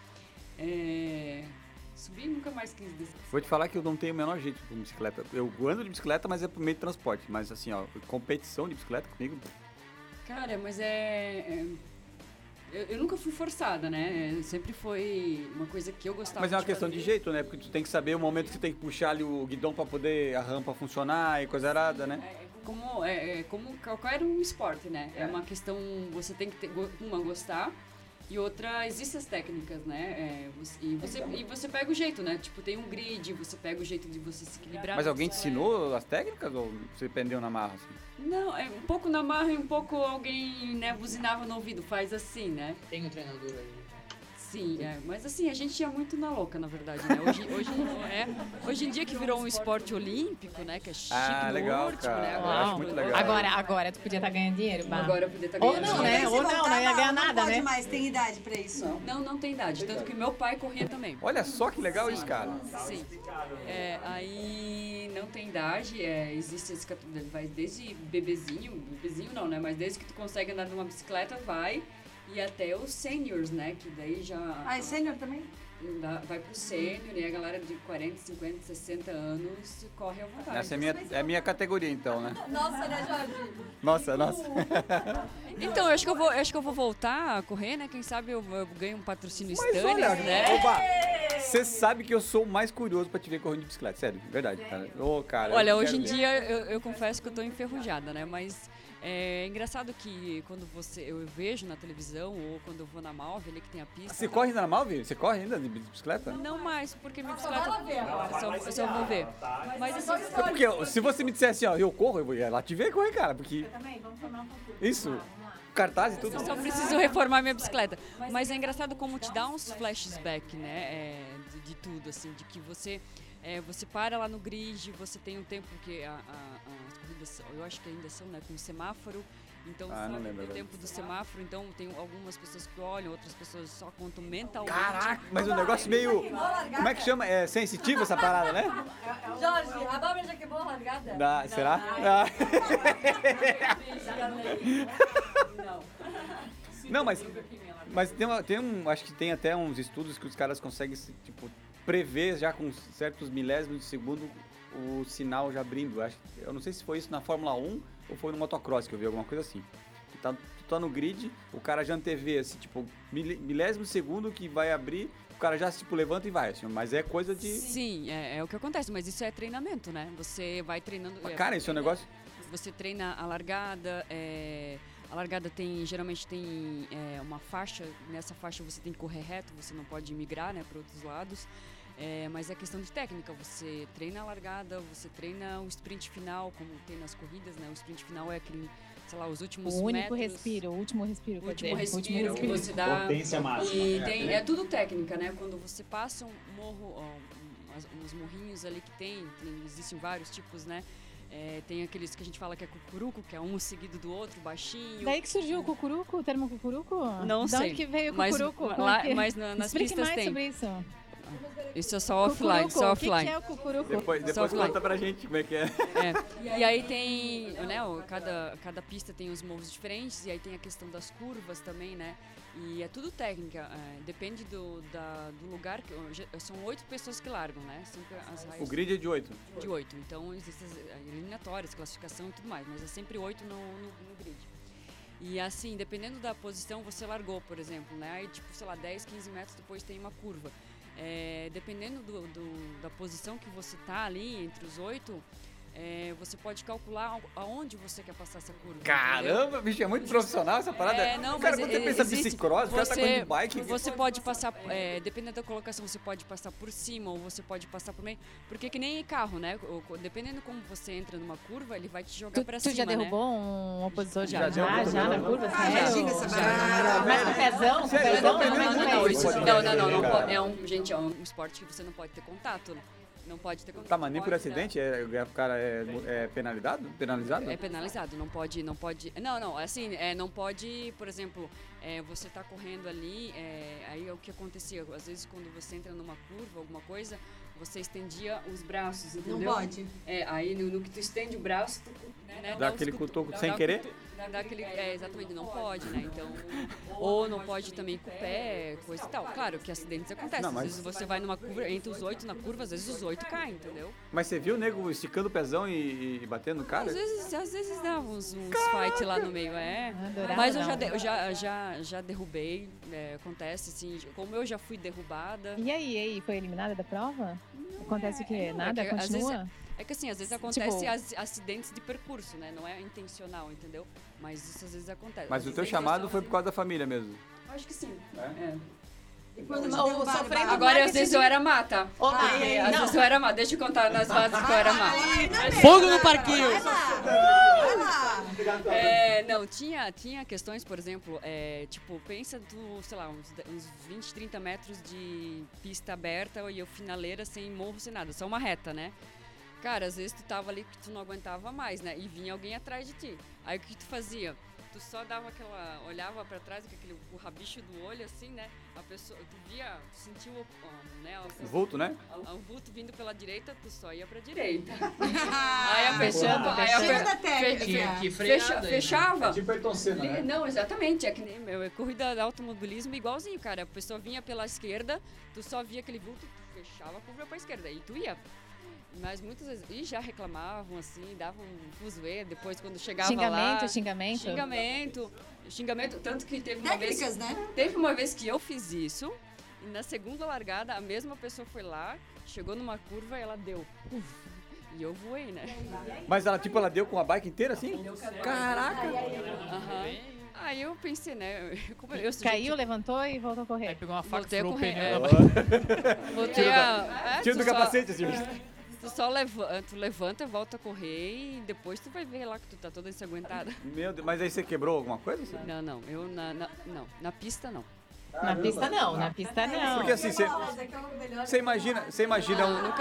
Speaker 5: É, subi e nunca mais quis descer.
Speaker 3: Vou te falar que eu não tenho o menor jeito com bicicleta. Eu ando de bicicleta, mas é por meio de transporte. Mas assim, ó, competição de bicicleta comigo.
Speaker 5: Cara, mas é. é- eu, eu nunca fui forçada, né? Sempre foi uma coisa que eu gostava
Speaker 3: Mas é uma questão
Speaker 5: fazer.
Speaker 3: de jeito, né? Porque tu tem que saber o momento que você tem que puxar ali o guidão pra poder a rampa funcionar e coisa arada, né?
Speaker 5: É, é como, é, é como qualquer um esporte, né? É.
Speaker 3: É.
Speaker 5: uma questão, você tem que ter, uma, gostar E outra, existem as técnicas, né? É, e, você, e você pega o jeito, né? Tipo, tem um grid, você pega o jeito de você se equilibrar.
Speaker 3: Mas alguém te
Speaker 5: bicicleta.
Speaker 3: ensinou as técnicas ou você aprendeu na marra? Assim?
Speaker 5: Não, é um pouco na marra e um pouco alguém, né, buzinava no ouvido, faz assim, né?
Speaker 4: Tem um treinador aí.
Speaker 5: Sim, é, mas assim, a gente ia muito na louca, na verdade, né? Hoje, hoje, é, hoje em dia que virou um esporte olímpico, né? Que é chique
Speaker 3: Ah,
Speaker 5: no
Speaker 3: legal,
Speaker 5: último, né? Agora,
Speaker 3: acho muito legal.
Speaker 6: Agora, agora tu podia estar ganhando dinheiro, Bah.
Speaker 5: Agora eu podia estar
Speaker 6: Ou
Speaker 5: ganhando
Speaker 6: não,
Speaker 5: dinheiro.
Speaker 6: né? Ou não,
Speaker 8: voltar,
Speaker 6: não ia ganhar
Speaker 8: não
Speaker 6: nada,
Speaker 8: pode
Speaker 6: né?
Speaker 8: mais, tem idade pra isso?
Speaker 5: Não, não tem idade. Tanto que meu pai corria também.
Speaker 3: Olha só que legal isso, cara.
Speaker 5: Sim. É, aí não tem idade, é, existe esse vai desde bebezinho, bebezinho não, né? Mas desde que tu consegue andar numa bicicleta, vai. E até os seniors, né? Que daí já.
Speaker 8: Ah, é sênior também?
Speaker 5: vai pro sênior e a galera de 40, 50, 60 anos corre à vontade.
Speaker 3: Essa é a minha, é minha categoria, então, né?
Speaker 8: Nossa, né, Jorge?
Speaker 3: Nossa, nossa.
Speaker 5: Então, eu acho que eu vou, eu acho que eu vou voltar a correr, né? Quem sabe eu, eu ganho um patrocínio
Speaker 3: Mas
Speaker 5: Stannis,
Speaker 3: olha,
Speaker 5: né?
Speaker 3: opa, você sabe que eu sou o mais curioso pra te ver correndo de bicicleta, sério, verdade, cara. Ô, cara.
Speaker 5: Olha, hoje em
Speaker 3: ver.
Speaker 5: dia eu, eu confesso que eu tô enferrujada, né? Mas é engraçado que quando você eu vejo na televisão ou quando eu vou na Malve ali que tem a pista.
Speaker 3: Você corre ainda na Malve? Você corre ainda de bicicleta?
Speaker 5: Não mais, porque minha bicicleta. Eu só, eu só vou ver. Mas assim,
Speaker 3: É porque eu- se você me dissesse assim, ó, eu corro, eu vou ir lá te ver correr, cara, porque
Speaker 6: Também, vamos formar um pouco.
Speaker 3: isso, cartaz e tudo.
Speaker 5: eu só preciso reformar minha bicicleta. Mas é engraçado como te dá uns flashback, né? é, de, de tudo, assim, de que você. é, você para lá no grid, você tem um tempo que a- a- as são- eu acho que ainda são, né, com semáforo. Então,
Speaker 3: Ah,
Speaker 5: sabe, o
Speaker 3: agora.
Speaker 5: tempo do semáforo, então tem algumas pessoas que olham, outras pessoas só contam mentalmente.
Speaker 3: Caraca, mas um negócio meio. Como é que chama? É sensitivo essa parada, né?
Speaker 8: Jorge, a Bárbara já quebrou a largada?
Speaker 3: Dá, será? Ah.
Speaker 5: Não.
Speaker 3: Não, mas, mas tem, uma- tem um. Acho que tem até uns estudos que os caras conseguem, se, tipo, prever já com certos milésimos de segundo o sinal já abrindo. Acho, eu não sei se foi isso na Fórmula 1 ou foi no motocross que eu vi alguma coisa assim. Que tá, tu tá no grid, o cara já antevê, assim, tipo, mil- milésimo segundo que vai abrir, o cara já, tipo, levanta e vai, assim, mas é coisa de...
Speaker 5: Sim, é, é o que acontece, mas isso é treinamento, né? Você vai treinando. é,
Speaker 3: Cara, isso é um negócio...
Speaker 5: Você treina a largada, é, a largada tem, geralmente tem é, uma faixa, nessa faixa você tem que correr reto, você não pode migrar, né, para outros lados. É, mas é questão de técnica, você treina a largada, você treina o sprint final, como tem nas corridas, né? O sprint final é aquele, sei lá, os últimos
Speaker 6: O único
Speaker 5: metros,
Speaker 6: respiro, o último respiro.
Speaker 5: o último
Speaker 6: dizer,
Speaker 5: respiro, que você dá
Speaker 7: Potência máxima.
Speaker 5: e tem, é tudo técnica, né? Quando você passa um morro, ó, um- uns morrinhos ali que tem, tem- existem vários tipos, né? É, tem aqueles que a gente fala que é cucuruco, que é um seguido do outro, baixinho.
Speaker 6: Daí que surgiu o cucuruco, o termo cucuruco?
Speaker 5: Não
Speaker 6: da
Speaker 5: sei,
Speaker 6: onde que veio o
Speaker 5: mas
Speaker 6: cucuruco? Como
Speaker 5: lá-
Speaker 6: é que-
Speaker 5: mas na- nas
Speaker 6: Explique
Speaker 5: pistas
Speaker 6: mais
Speaker 5: tem.
Speaker 6: sobre isso.
Speaker 5: Isso é só offline, só
Speaker 6: O que, que
Speaker 5: offline.
Speaker 6: é o cucuruco?
Speaker 3: Depois, depois
Speaker 5: offline.
Speaker 3: conta pra gente como é que é.
Speaker 5: É. E aí tem, né, cada, cada pista tem os morros diferentes, e aí tem a questão das curvas também, né? E é tudo técnica, é, depende do, da- do lugar, que, são oito pessoas que largam, né? Sempre as
Speaker 3: O grid é de 8.
Speaker 5: de oito. Então existem as eh, eliminatórias, classificação e tudo mais, mas é sempre oito no, no, no grid. E assim, dependendo da posição, você largou, por exemplo, né? Aí, tipo, sei lá, 10, 15 metros depois tem uma curva. É, dependendo do, do- da posição que você tá ali, entre os oito, é, você pode calcular aonde você quer passar essa curva. entendeu?
Speaker 3: Caramba, bicho, é muito profissional essa parada.
Speaker 5: É, não,
Speaker 3: cara,
Speaker 5: mas
Speaker 3: quando você
Speaker 5: e-
Speaker 3: pensa
Speaker 5: existe-
Speaker 3: bicicross, o cara tá
Speaker 5: você-
Speaker 3: correndo de bike.
Speaker 5: Você pode passar, é, dependendo da colocação, você pode passar por cima ou você pode passar por meio. Porque que nem carro, né? Dependendo como você entra numa curva, ele vai te jogar
Speaker 6: Tu,
Speaker 5: pra
Speaker 6: tu
Speaker 5: cima,
Speaker 6: já
Speaker 5: né?
Speaker 6: derrubou um opositor
Speaker 5: Já,
Speaker 6: já?
Speaker 3: já,
Speaker 6: Já, já, na curva?
Speaker 8: Ah, já
Speaker 6: sério?
Speaker 8: diga essa
Speaker 6: Já.
Speaker 8: barata.
Speaker 6: Mas com pezão? Com pezão? Não, não, é.
Speaker 5: Não, não, não, não pode- é um, gente, é um esporte que você não pode ter contato, né? Não pode ter contato.
Speaker 3: Tá, mas nem por acidente é, é- o cara é, é penalizado? Penalizado?
Speaker 5: É penalizado, não pode, não pode. Não, não, assim, é, não pode, por exemplo, é, você tá correndo ali, é, aí é o que acontecia. Às vezes quando você entra numa curva, alguma coisa, você estendia os braços,
Speaker 8: Não
Speaker 5: entendeu?
Speaker 8: pode.
Speaker 5: É, aí no, no que tu estende o braço, tu né,
Speaker 3: Dá
Speaker 5: os
Speaker 3: aquele
Speaker 5: cutu-
Speaker 3: cutuco
Speaker 5: dá-
Speaker 3: sem
Speaker 5: dá
Speaker 3: querer?
Speaker 5: cutu- Dá aquele, é, exatamente, não pode, né? Então, ou não pode também com o pé, coisa e tal. Claro que acidentes acontecem.
Speaker 3: Não,
Speaker 5: Às
Speaker 3: mas-
Speaker 5: vezes você vai numa curva, entre os oito na curva, às vezes os oito caem, entendeu?
Speaker 3: Mas você viu o nego esticando o pezão e, e batendo no cara?
Speaker 5: Às vezes, às vezes dá uns, uns fight lá no meio, é.
Speaker 6: Adorava
Speaker 5: Mas eu
Speaker 6: dar
Speaker 5: já, de- eu já, já, já derrubei, é, acontece assim, como eu já fui derrubada.
Speaker 6: E aí, e aí, foi eliminada da prova? Acontece o quê? Nada?
Speaker 5: é que às vezes
Speaker 6: Continua?
Speaker 5: É que assim, às vezes acontece
Speaker 6: Tipo-
Speaker 5: acidentes de percurso, né? Não é intencional, entendeu? Mas isso às vezes acontece.
Speaker 3: Mas o teu
Speaker 5: é
Speaker 3: chamado foi por causa da família mesmo.
Speaker 5: Acho que sim.
Speaker 3: É?
Speaker 5: É.
Speaker 8: E
Speaker 6: Não?
Speaker 5: Agora, às vezes,
Speaker 6: de-
Speaker 5: eu era mata.
Speaker 6: Opa,
Speaker 5: Porque,
Speaker 6: aí,
Speaker 5: às
Speaker 6: não.
Speaker 5: vezes eu era mata. Deixa eu contar nas fases que eu era mata.
Speaker 9: Fogo no parquinho!
Speaker 8: Vai lá! Vai lá!
Speaker 5: É, não, tinha, tinha questões, por exemplo, é, tipo, pensa tu, sei lá, uns, uns 20, 30 metros de pista aberta e eu finaleira sem morro, sem nada, só uma reta, né? Cara, às vezes tu tava ali que tu não aguentava mais, né? E vinha alguém atrás de ti. Aí o que tu fazia? Tu só dava aquela. olhava pra trás com aquele o rabicho do olho, assim, né? A pessoa. Tu via, tu sentiu o, ó, né, o,
Speaker 3: Vulto, né?
Speaker 5: o vulto vindo pela direita, tu só ia pra direita. aí a pessoa. Aí a
Speaker 8: técnica.
Speaker 9: Que, que
Speaker 5: fecha-
Speaker 9: né?
Speaker 5: fechava.
Speaker 3: tipo Ayrton Senna,
Speaker 5: Li- Não, exatamente. É que nem meu, é corrida de automobilismo igualzinho, cara. A pessoa vinha pela esquerda, tu só via aquele vulto, tu fechava a curva pra esquerda e tu ia. Mas muitas vezes. E já reclamavam, assim, davam um fuzuê depois quando chegava
Speaker 6: Xingamento,
Speaker 5: lá.
Speaker 6: xingamento.
Speaker 5: Xingamento. Xingamento. Tanto que teve uma vez.
Speaker 8: Técnicas, né?
Speaker 5: Teve uma vez que eu fiz isso, e na segunda largada, a mesma pessoa foi lá, chegou numa curva e ela deu. Uf, e eu voei, né?
Speaker 3: Mas ela, tipo, ela deu com a bike inteira assim? Caraca!
Speaker 5: Aham. Aí eu pensei, né? Como eu, eu
Speaker 6: Caiu, levantou e voltou a
Speaker 9: Aí
Speaker 6: correr.
Speaker 9: pegou uma faca, o
Speaker 5: correr,
Speaker 9: pneu
Speaker 5: é. Voltei a. É,
Speaker 3: Tira do
Speaker 5: só-
Speaker 3: capacete, assim.
Speaker 5: Tu só levanta, tu levanta, volta a correr e depois tu vai ver lá que tu tá toda ensanguentada.
Speaker 3: Meu Deus, mas aí você quebrou alguma coisa? assim?
Speaker 5: Não, não, eu na, na- não, na pista não.
Speaker 6: Na pista não, na pista não.
Speaker 3: Porque assim, você, você imagina, você imagina um,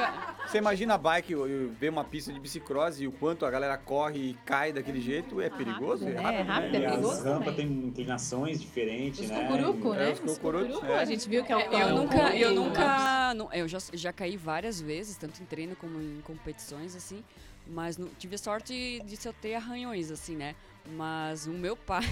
Speaker 3: você imagina a bike e ver uma pista de bicicross e o quanto a galera corre e cai daquele jeito, é perigoso?
Speaker 6: Rápido, né? É rápido, é
Speaker 7: E as
Speaker 6: perigoso
Speaker 7: rampas
Speaker 6: também.
Speaker 7: têm inclinações diferentes,
Speaker 6: Os
Speaker 7: né?
Speaker 6: cucuruco,
Speaker 3: É,
Speaker 6: né?
Speaker 3: os
Speaker 6: Os
Speaker 3: cucurucos,
Speaker 6: cucuruco,
Speaker 3: é.
Speaker 6: a gente viu que é o
Speaker 5: Eu
Speaker 6: é o
Speaker 5: nunca, eu nunca, não, eu já, já caí várias vezes, tanto em treino como em competições, assim, mas não, tive sorte de só ter arranhões, assim, né? Mas o meu pai,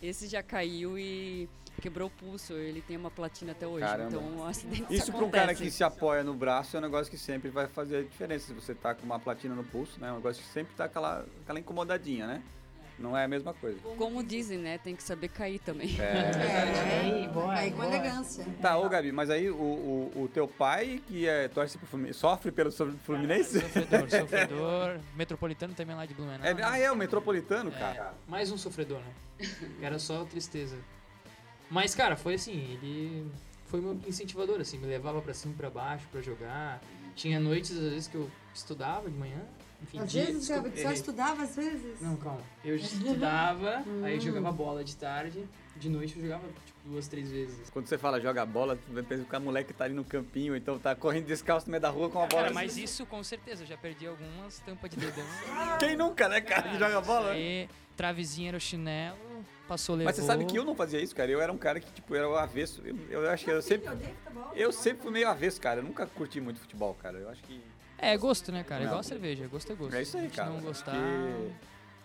Speaker 5: esse já caiu e quebrou o pulso, ele tem uma platina até hoje,
Speaker 3: Caramba.
Speaker 5: então um acidente
Speaker 3: Isso para um cara que se apoia no braço é um negócio que sempre vai fazer a diferença. Se você tá com uma platina no pulso, né? É um negócio que sempre tá aquela, aquela incomodadinha, né? Não é a mesma coisa.
Speaker 5: Como dizem, né? Tem que saber cair também.
Speaker 3: É.
Speaker 6: Aí, boa,
Speaker 8: Aí com
Speaker 6: boa.
Speaker 8: elegância.
Speaker 3: Tá, ô Gabi, mas aí o, o, o teu pai, que é, torce pro Fluminense, sofre pelo Fluminense?
Speaker 9: Sofredor, sofredor. Metropolitano também lá de Blumenau.
Speaker 3: É,
Speaker 9: né?
Speaker 3: ah, é, o Metropolitano,
Speaker 9: É,
Speaker 3: cara.
Speaker 9: mais um sofredor, né? Era só tristeza. Mas, cara, foi assim, ele foi meu incentivador, assim, me levava pra cima e pra baixo pra jogar. Tinha noites, às vezes, que eu estudava de manhã. Enfim,
Speaker 8: Às
Speaker 9: dia-
Speaker 8: vezes,
Speaker 9: desculpa,
Speaker 8: só estudava às vezes?
Speaker 9: Não, calma. Eu estudava, aí eu jogava bola de tarde, de noite eu jogava, tipo, duas, três vezes.
Speaker 3: Quando você fala joga bola, tu pensa que o moleque tá ali no campinho, então tá correndo descalço no meio da rua com a bola.
Speaker 9: Cara, mas isso com certeza, eu já perdi algumas tampas de dedão.
Speaker 3: Quem nunca, né, cara, que joga bola?
Speaker 9: Aí, travezinha era o chinelo, passou, levou.
Speaker 3: Mas você sabe que eu não fazia isso, cara. Eu era um cara que, tipo, era o avesso. Eu, eu acho que eu sempre. Eu sempre fui meio avesso, cara. Eu nunca curti muito futebol, cara. Eu acho que.
Speaker 9: É, gosto, né, cara?
Speaker 3: Não.
Speaker 9: Igual cerveja, gosto é gosto.
Speaker 3: É isso aí,
Speaker 9: Se
Speaker 3: cara.
Speaker 9: não gostar...
Speaker 3: que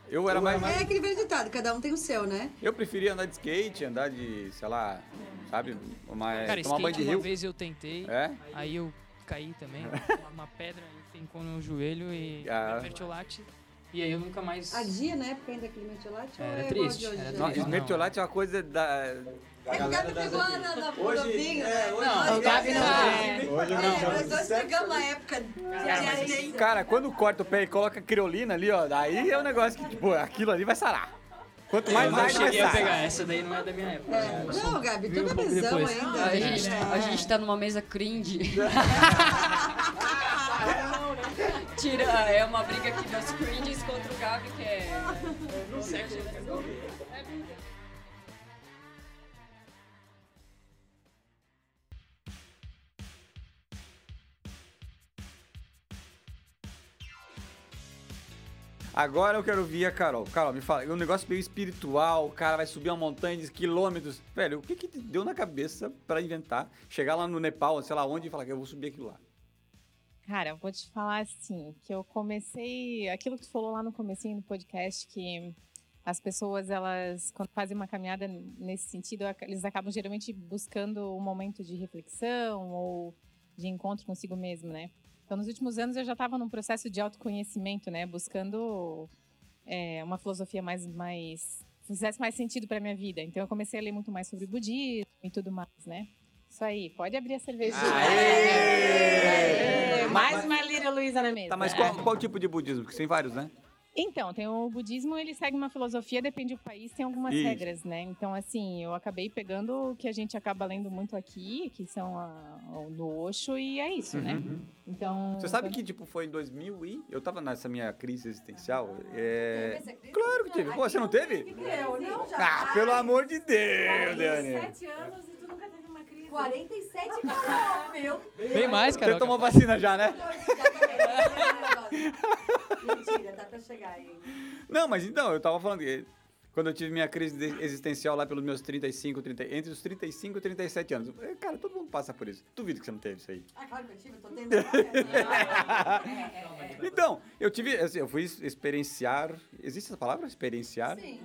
Speaker 3: Eu era mais.
Speaker 8: É aquele velho ditado, cada um tem o seu, né?
Speaker 3: Eu preferia andar de skate, andar de, sei lá, sabe, uma,
Speaker 9: Cara,
Speaker 3: tomar banho
Speaker 9: skate
Speaker 3: de
Speaker 9: uma
Speaker 3: rio.
Speaker 9: vez eu tentei,
Speaker 3: É?
Speaker 9: aí eu caí também, uma pedra fincou no joelho e
Speaker 3: Ah.
Speaker 9: mertiolate. E aí eu nunca mais...
Speaker 8: Ardia na época ainda aquele metiolate? ou
Speaker 9: Era
Speaker 8: é
Speaker 9: triste,
Speaker 8: de hoje?
Speaker 9: era
Speaker 3: Não,
Speaker 9: triste.
Speaker 3: esmertiolate é uma coisa da.
Speaker 8: É que o Gabi pegou na, na, na Hoje, né?
Speaker 9: Não,
Speaker 6: O Gabi não é.
Speaker 7: Hoje eu
Speaker 8: É,
Speaker 7: não
Speaker 8: nós dois pegamos a época.
Speaker 3: Cara, quando corta o pé e coloca criolina ali, ó, daí é um negócio que, tipo, aquilo ali vai sarar. Quanto mais
Speaker 9: não
Speaker 3: mais vai
Speaker 9: cheguei a
Speaker 3: sarar.
Speaker 9: pegar, essa daí não é da minha época.
Speaker 8: É,
Speaker 9: sou-
Speaker 8: Não, Gabi, tu
Speaker 9: um
Speaker 8: é
Speaker 9: depois.
Speaker 8: ainda.
Speaker 5: A gente, a gente tá numa mesa cringe. Tira, é uma briga aqui das cringes contra o Gabi, que é. Sexo, né?
Speaker 3: Agora eu quero ouvir a Carol. Carol, me fala, é um negócio meio espiritual, o cara vai subir uma montanha de quilômetros. Velho, o que que deu na cabeça pra inventar? Chegar lá no Nepal, sei lá onde, e falar que eu vou subir aquilo lá.
Speaker 6: Cara, vou te falar assim, que eu comecei, aquilo que tu falou lá no comecinho do podcast, que as pessoas, elas, quando fazem uma caminhada nesse sentido, eles acabam geralmente buscando um momento de reflexão ou de encontro consigo mesmo, né? Então, nos últimos anos, eu já estava num processo de autoconhecimento, né? Buscando é, uma filosofia mais, mais fizesse mais sentido para minha vida. Então, eu comecei a ler muito mais sobre budismo e tudo mais, né? Isso aí, pode abrir a cerveja.
Speaker 3: Aê!
Speaker 6: Mais uma Lira Luísa na mesa.
Speaker 3: Tá, mas qual, qual tipo de budismo? Porque tem vários, né?
Speaker 6: Então, tem o budismo, ele segue uma filosofia, depende do país, tem algumas
Speaker 3: Isso.
Speaker 6: regras, né? Então, assim, eu acabei pegando o que a gente acaba lendo muito aqui, que são a, o do Osho, e é isso, né? Então...
Speaker 3: Você sabe que, tipo, foi em 2000 e... Eu tava nessa minha crise existencial. É...
Speaker 8: Crise?
Speaker 3: Claro que teve. Pô, você não teve?
Speaker 8: Eu não, já.
Speaker 3: Ah, pelo amor de Deus, Dani.
Speaker 6: anos e tu nunca teve uma crise.
Speaker 8: 47 calor, meu.
Speaker 9: Bem mais, cara.
Speaker 3: Você tomou vacina já, né?
Speaker 8: Mentira, tá pra chegar aí.
Speaker 3: Não, mas então, eu tava falando que quando eu tive minha crise existencial lá pelos meus 35, 30, entre os 35 e 37 anos. Cara, todo mundo passa por isso. Duvido que você não teve isso aí.
Speaker 8: Ah, claro que eu tive, eu tô tendo agora. É,
Speaker 3: Então, eu tive, assim, eu fui experienciar. Existe essa palavra? Experienciar?
Speaker 8: Sim,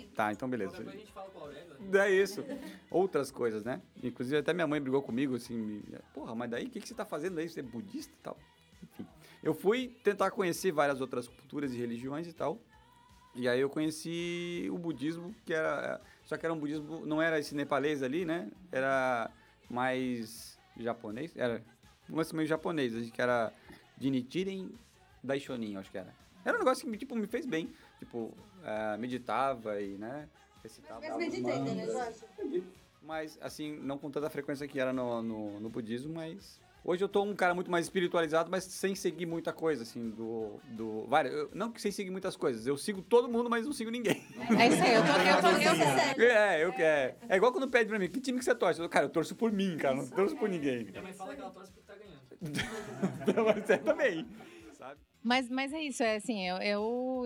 Speaker 8: sim.
Speaker 3: Tá, então beleza.
Speaker 4: Depois a gente fala com o Aurélio. né?
Speaker 3: É isso. Outras coisas, né? Inclusive, até minha mãe brigou comigo, assim, me- porra, mas daí o que, que você tá fazendo aí? Você é budista e tal? Enfim. Eu fui tentar conhecer várias outras culturas e religiões e tal. E aí eu conheci o budismo, que era. Só que era um budismo, não era esse nepalês ali, né? Era mais japonês. Era um lance meio japonês, acho que era de Nichiren Daishonin, acho que era. Era um negócio que tipo, me fez bem. Tipo, eh, meditava e, né? Recitava.
Speaker 8: Mas meditei, né?
Speaker 3: Mas, assim, não com tanta frequência que era no, no, no budismo, mas... Hoje eu tô um cara muito mais espiritualizado, mas sem seguir muita coisa, assim, do... do várias, eu- não que sem seguir muitas coisas, eu sigo todo mundo, mas não sigo ninguém.
Speaker 6: É isso aí, eu tô... Eu tô eu,
Speaker 3: É, eu que é. É igual quando pede pra mim, que time que você torce? Eu, cara, eu torço por mim, cara, não torço por ninguém.
Speaker 4: Minha mãe fala que ela torce porque tá ganhando.
Speaker 3: Mas você também?
Speaker 6: Mas, mas é isso, é assim, eu, eu-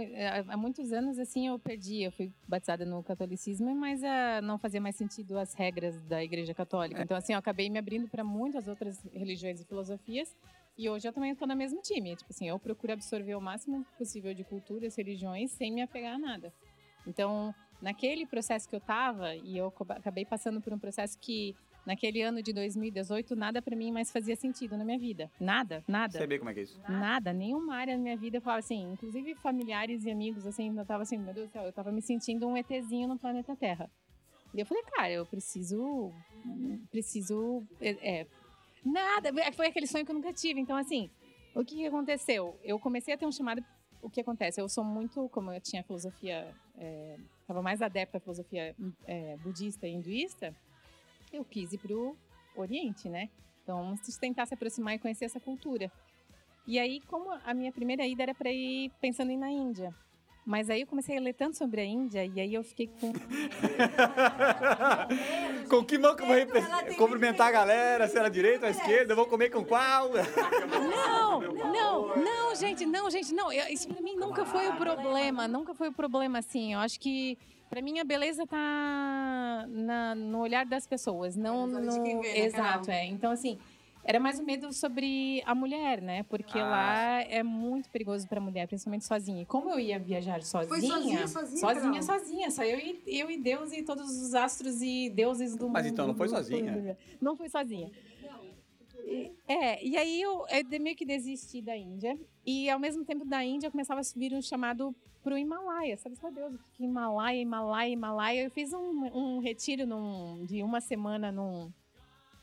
Speaker 6: há muitos anos assim eu perdi, eu fui batizada no catolicismo, mas ah, não fazia mais sentido as regras da Igreja Católica. Então assim, eu acabei me abrindo para muitas outras religiões e filosofias. E hoje eu também estou no mesmo time. Tipo assim, eu procuro absorver o máximo possível de culturas, religiões, sem me apegar a nada. Então, naquele processo que eu tava, e eu aca- acabei passando por um processo que, naquele ano de 2018, nada para mim mais fazia sentido na minha vida. Nada, nada.
Speaker 3: Você vê como é que é isso.
Speaker 6: Nada, nenhuma área da minha vida eu falava assim, inclusive familiares e amigos, assim, eu tava assim, meu Deus do céu, eu tava me sentindo um ETzinho no planeta Terra. E eu falei, cara, eu preciso. Preciso. É, é, nada, foi aquele sonho que eu nunca tive. Então, assim, o que, que aconteceu? Eu comecei a ter um chamado. O que acontece? Eu sou muito, como eu tinha filosofia, é, tava mais adepta à filosofia é, budista e hinduísta, eu quis ir pro Oriente, né? Então, vamos tentar se aproximar e conhecer essa cultura. E aí, como a minha primeira ida era para ir pensando em ir na Índia. Mas aí eu comecei a ler tanto sobre a Índia e aí eu fiquei com.
Speaker 3: Com que mão que eu vou repre-
Speaker 8: tem
Speaker 3: cumprimentar a galera? Se era direita ou esquerda? Eu vou comer com qual?
Speaker 6: Não, não, não, gente, não, gente, não. Isso pra mim nunca foi o problema, nunca foi o problema, assim. Eu acho que pra mim a beleza tá na- no olhar das pessoas, não no.
Speaker 8: vê, né,
Speaker 6: Exato, é. Então, assim. Era mais o medo sobre a mulher, né? Porque
Speaker 3: Ah,
Speaker 6: lá é muito perigoso pra mulher, principalmente sozinha. E como eu ia viajar sozinha,
Speaker 8: sozinha, sozinha,
Speaker 6: sozinha,
Speaker 8: Carol?
Speaker 6: sozinha, só eu e, eu e Deus e todos os astros e deuses do mundo.
Speaker 3: Mas então não foi sozinha?
Speaker 6: Não fui sozinha. E- É, e aí eu, eu de- meio que desisti da Índia. E ao mesmo tempo da Índia, eu começava a subir um chamado pro Himalaia. Sabe, meu Deus, que Himalaia, Himalaia, Himalaia. Eu fiz um, um retiro num- de uma semana num,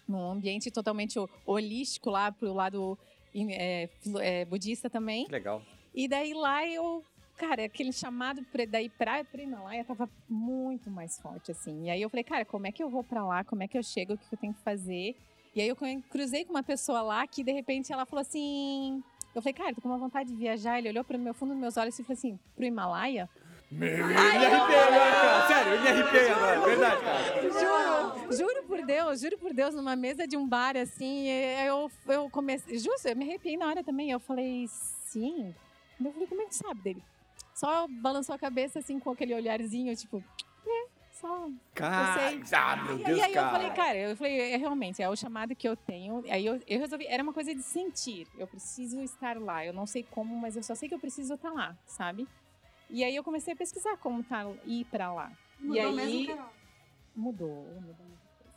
Speaker 6: num ambiente totalmente ho- holístico lá pro lado é, é, budista também.
Speaker 3: Legal.
Speaker 6: E daí lá eu, cara, aquele chamado pra, daí pra, pra Himalaia tava muito mais forte, assim. E aí eu falei, cara, como é que eu vou pra lá? Como é que eu chego? O que eu tenho que fazer? E aí eu cruzei com uma pessoa lá que de repente ela falou assim. Eu falei, cara, tô com uma vontade de viajar. Ele olhou pro meu fundo dos meus olhos e falou assim: pro Himalaia?
Speaker 3: Me arrepiei agora, cara. Sério, eu me arrepiei agora. Verdade, cara.
Speaker 6: Juro, juro por Deus, juro por Deus, numa mesa de um bar assim, eu, eu comecei. Justo, eu me arrepiei na hora também. Eu falei, sim. Eu falei, como é que sabe dele? Só balançou a cabeça assim com aquele olharzinho, tipo, só.
Speaker 3: Cara, ah, meu
Speaker 6: E
Speaker 3: Deus,
Speaker 6: aí eu
Speaker 3: cara.
Speaker 6: falei, cara, eu falei, é realmente, é o chamado que eu tenho. Aí eu, eu resolvi, era uma coisa de sentir. Eu preciso estar lá. Eu não sei como, mas eu só sei que eu preciso estar lá, sabe? E aí eu comecei a pesquisar como tá, ir pra lá. e
Speaker 8: Mudou
Speaker 6: aí
Speaker 8: mesmo, Carol?
Speaker 6: mudou, mudou muita coisa.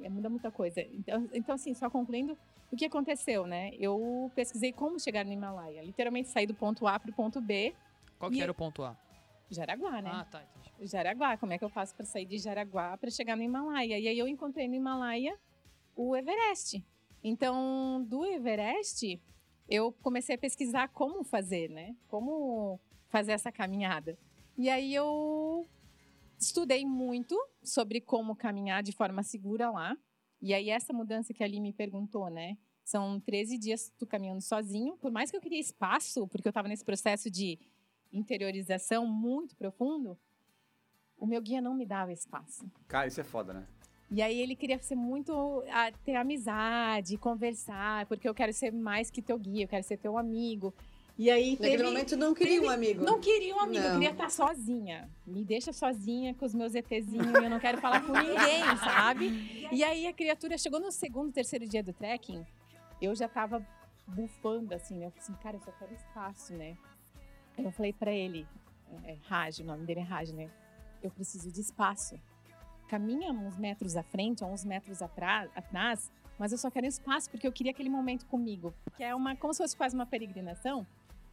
Speaker 6: É, muda muita coisa. Então, então, assim, só concluindo, o que aconteceu, né? Eu pesquisei como chegar no Himalaia. Literalmente saí do ponto A pro ponto B,
Speaker 9: Qual que
Speaker 6: E-
Speaker 9: era o ponto A?
Speaker 6: Jaraguá, né?
Speaker 9: Ah, tá, entendi.
Speaker 6: Jaraguá, como é que eu faço para sair de Jaraguá para chegar no Himalaia? E aí eu encontrei no Himalaia o Everest. Então, do Everest, eu comecei a pesquisar como fazer, né? Como fazer essa caminhada. E aí eu estudei muito sobre como caminhar de forma segura lá. E aí essa mudança que Ali me perguntou, né? São 13 dias tu caminhando sozinho. Por mais que eu queria espaço, porque eu estava nesse processo de interiorização muito profundo, o meu guia não me dava espaço.
Speaker 3: Cara, isso é foda, né?
Speaker 6: E aí ele queria ser muito a, ter amizade, conversar, porque eu quero ser mais que teu guia, eu quero ser teu amigo. E aí
Speaker 10: Naquele
Speaker 6: teve-
Speaker 10: momento não queria um
Speaker 6: teve-
Speaker 10: amigo.
Speaker 6: Não queria um amigo, eu
Speaker 10: Não.
Speaker 6: queria estar sozinha. Me deixa sozinha com os meus ETzinhos, eu não quero falar com ninguém, sabe? E aí a criatura chegou no segundo, terceiro dia do trekking, eu já tava bufando assim, né? Eu falei assim, cara, eu só quero espaço, né? Eu falei pra ele, é, Raj, o nome dele é Raj, né? Eu preciso de espaço. Caminha uns metros à frente, ou uns metros atrás, mas eu só quero espaço porque eu queria aquele momento comigo. Que é uma, como se fosse quase uma peregrinação,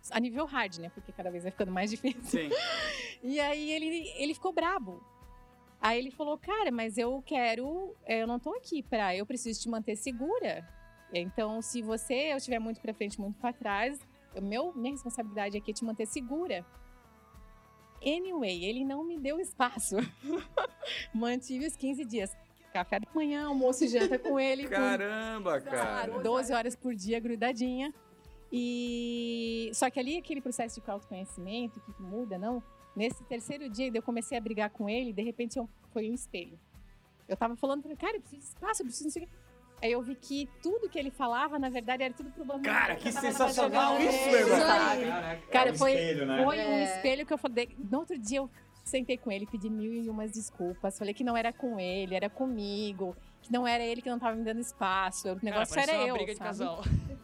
Speaker 6: a nível hard, né? Porque cada vez vai ficando mais difícil.
Speaker 3: Sim.
Speaker 6: E aí ele, ele ficou brabo. Aí ele falou, cara, mas eu quero, é, eu não tô aqui pra, eu preciso te manter segura. Então, se você eu estiver muito pra frente, muito pra trás, meu, minha responsabilidade aqui é te manter segura. Anyway, ele não me deu espaço. Mantive os 15 dias. Café da manhã, almoço e janta com ele.
Speaker 3: Caramba, cara.
Speaker 6: 12 horas por dia grudadinha. E só que ali aquele processo de autoconhecimento que muda, não. Nesse terceiro dia eu comecei a brigar com ele, de repente eu, foi um espelho. Eu tava falando pra ele, cara, eu preciso de espaço, eu preciso não sei o quê. Aí eu vi que tudo que ele falava, na verdade, era tudo problema.
Speaker 3: Cara, que sensacional isso, irmão.
Speaker 6: sabe? Cara,
Speaker 7: É um
Speaker 6: foi,
Speaker 7: espelho, né?
Speaker 6: foi um
Speaker 10: É.
Speaker 6: espelho que eu falei. No outro dia eu sentei com ele, pedi mil e umas desculpas. Falei que não era com ele, era comigo. Que não era ele que não tava me dando espaço. O negócio
Speaker 9: Cara,
Speaker 6: era
Speaker 9: parecia
Speaker 6: eu.
Speaker 9: uma briga de
Speaker 6: sabe?
Speaker 9: casal.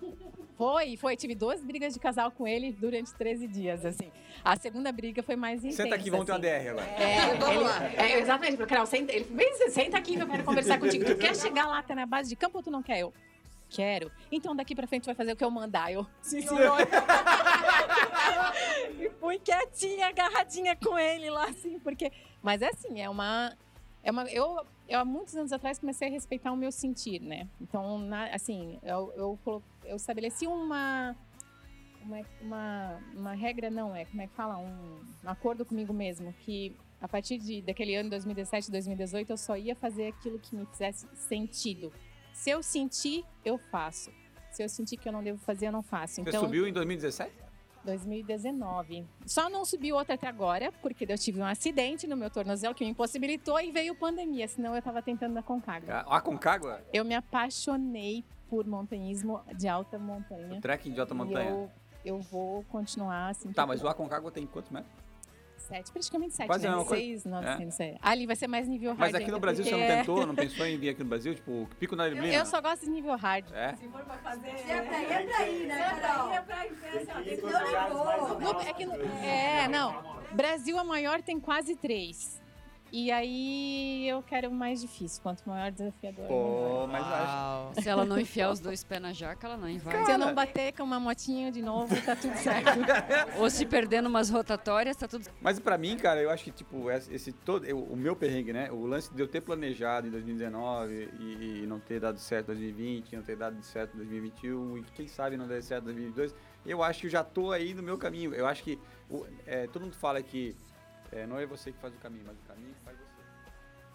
Speaker 6: Foi, foi. Tive duas brigas de casal com ele durante 13 dias, assim. A segunda briga foi mais intensa.
Speaker 3: Senta aqui, vamos ter uma
Speaker 6: assim.
Speaker 3: DR agora.
Speaker 6: É,
Speaker 10: Vamos
Speaker 6: ele,
Speaker 10: lá.
Speaker 6: é, exatamente. Falou, Carol, senta, ele falou, "Vem, senta aqui que eu quero conversar contigo. Tu quer chegar lá até na base de campo ou tu não quer? Eu, quero. Então daqui pra frente tu vai fazer o que eu mandar. Eu, sim, senhor. e fui quietinha, agarradinha com ele lá, assim, porque... Mas é assim, é uma... É uma eu, eu, há muitos anos atrás, comecei a respeitar o meu sentir, né? Então, na- assim, eu, eu, colo- eu estabeleci uma... Uma, uma, uma regra, não, é, como é que fala? Um, um acordo comigo mesmo, que a partir de, daquele ano 2017, 2018, eu só ia fazer aquilo que me fizesse sentido. Se eu sentir, eu faço. Se eu sentir que eu não devo fazer, eu não faço.
Speaker 3: Você
Speaker 6: Então,
Speaker 3: subiu em 2017?
Speaker 6: 2019. Só não subi outra até agora, porque eu tive um acidente no meu tornozelo que me impossibilitou e veio pandemia, senão eu tava tentando na Concagua.
Speaker 3: A Concagua?
Speaker 6: Eu me apaixonei por montanhismo de alta montanha.
Speaker 3: Trekking de alta montanha.
Speaker 6: Eu, eu vou continuar assim.
Speaker 3: Tá, mas o Aconcagua tem quantos metros?
Speaker 6: Sete, praticamente sete,
Speaker 3: Quase
Speaker 6: né?
Speaker 3: coisa.
Speaker 6: Seis, novecentos, é. Ali vai ser mais nível hard
Speaker 3: Mas aqui
Speaker 6: ainda,
Speaker 3: no Brasil você
Speaker 6: porque
Speaker 3: não
Speaker 6: é-
Speaker 3: tentou, não pensou em vir aqui no Brasil? Tipo, Pico na
Speaker 6: Eu,
Speaker 3: Neblina?
Speaker 6: eu só gosto de nível hard.
Speaker 3: É?
Speaker 8: Se é pra ir, é pra ir, né, Carol? É não
Speaker 7: pros lugares mais
Speaker 8: levou.
Speaker 6: No- é, que é, não. Brasil a maior tem quase três. E aí eu quero o mais difícil. Quanto maior desafiador.
Speaker 3: Pô, mas acho.
Speaker 5: Se ela não enfiar os dois pés na jaca, ela não vai.
Speaker 6: Se eu não bater com uma motinha de novo, tá tudo certo.
Speaker 5: Ou se perder numas rotatórias, tá tudo
Speaker 3: Mas pra mim, cara, eu acho que, tipo, esse, esse todo, eu- o meu perrengue, né? O lance de eu ter planejado em 2019 e, e não ter dado certo em 2020, não ter dado certo em 2021 e quem sabe não der certo em 2022, eu acho que eu já tô aí no meu caminho. Eu acho que é, todo mundo fala que é, não é você que faz o caminho, mas o caminho faz você.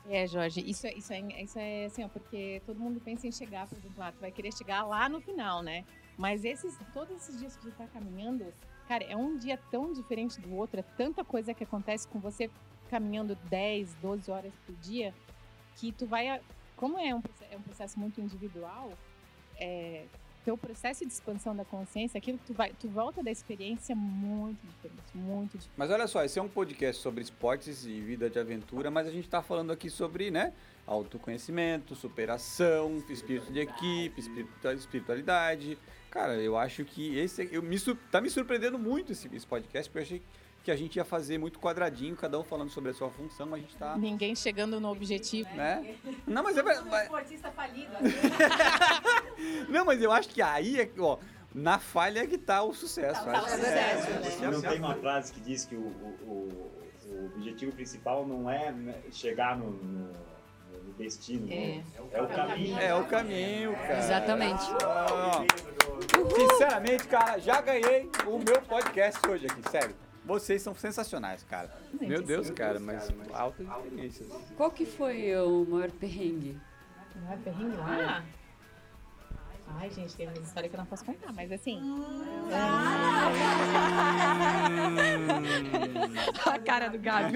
Speaker 6: É, Jorge, isso é, isso é, isso é assim, ó, porque todo mundo pensa em chegar, por exemplo, lá, tu vai querer chegar lá no final, né? Mas esses, todos esses dias que tu tá caminhando, cara, é um dia tão diferente do outro, é tanta coisa que acontece com você caminhando 10, 12 horas por dia, que tu vai, como é um, é um processo muito individual, é, teu processo de expansão da consciência, aquilo que tu vai, tu volta da experiência muito diferente, muito diferente.
Speaker 3: Mas olha só, esse é um podcast sobre esportes e vida de aventura, mas a gente tá falando aqui sobre, né, autoconhecimento, superação, espírito de equipe, espiritua- espiritualidade. Cara, eu acho que esse eu me tá me surpreendendo muito esse, esse podcast, porque eu achei a gente ia fazer muito quadradinho, cada um falando sobre a sua função, a gente tá,
Speaker 6: Ninguém chegando no objetivo.
Speaker 3: né? Não, mas é mas-
Speaker 8: esportista falido.
Speaker 3: Não, mas eu acho que aí é, ó, na falha é que tá o sucesso.
Speaker 8: Tá o
Speaker 3: Acho que-
Speaker 8: sucesso,
Speaker 3: é,
Speaker 8: né?
Speaker 7: Não tem uma frase que diz que o, o- o- o objetivo principal não é né, chegar no, no- no destino.
Speaker 6: É.
Speaker 7: né? É o caminho.
Speaker 3: É o caminho, cara.
Speaker 5: Exatamente.
Speaker 3: Ó, Sinceramente, cara, já ganhei o meu podcast hoje aqui, sério. Vocês são sensacionais, cara. Meu Deus, cara, mas altas experiências.
Speaker 5: Qual que foi o maior perrengue?
Speaker 6: Não é perrengue lá? Ai, gente, tem uma história que eu não posso contar, mas assim. A cara do Gabi.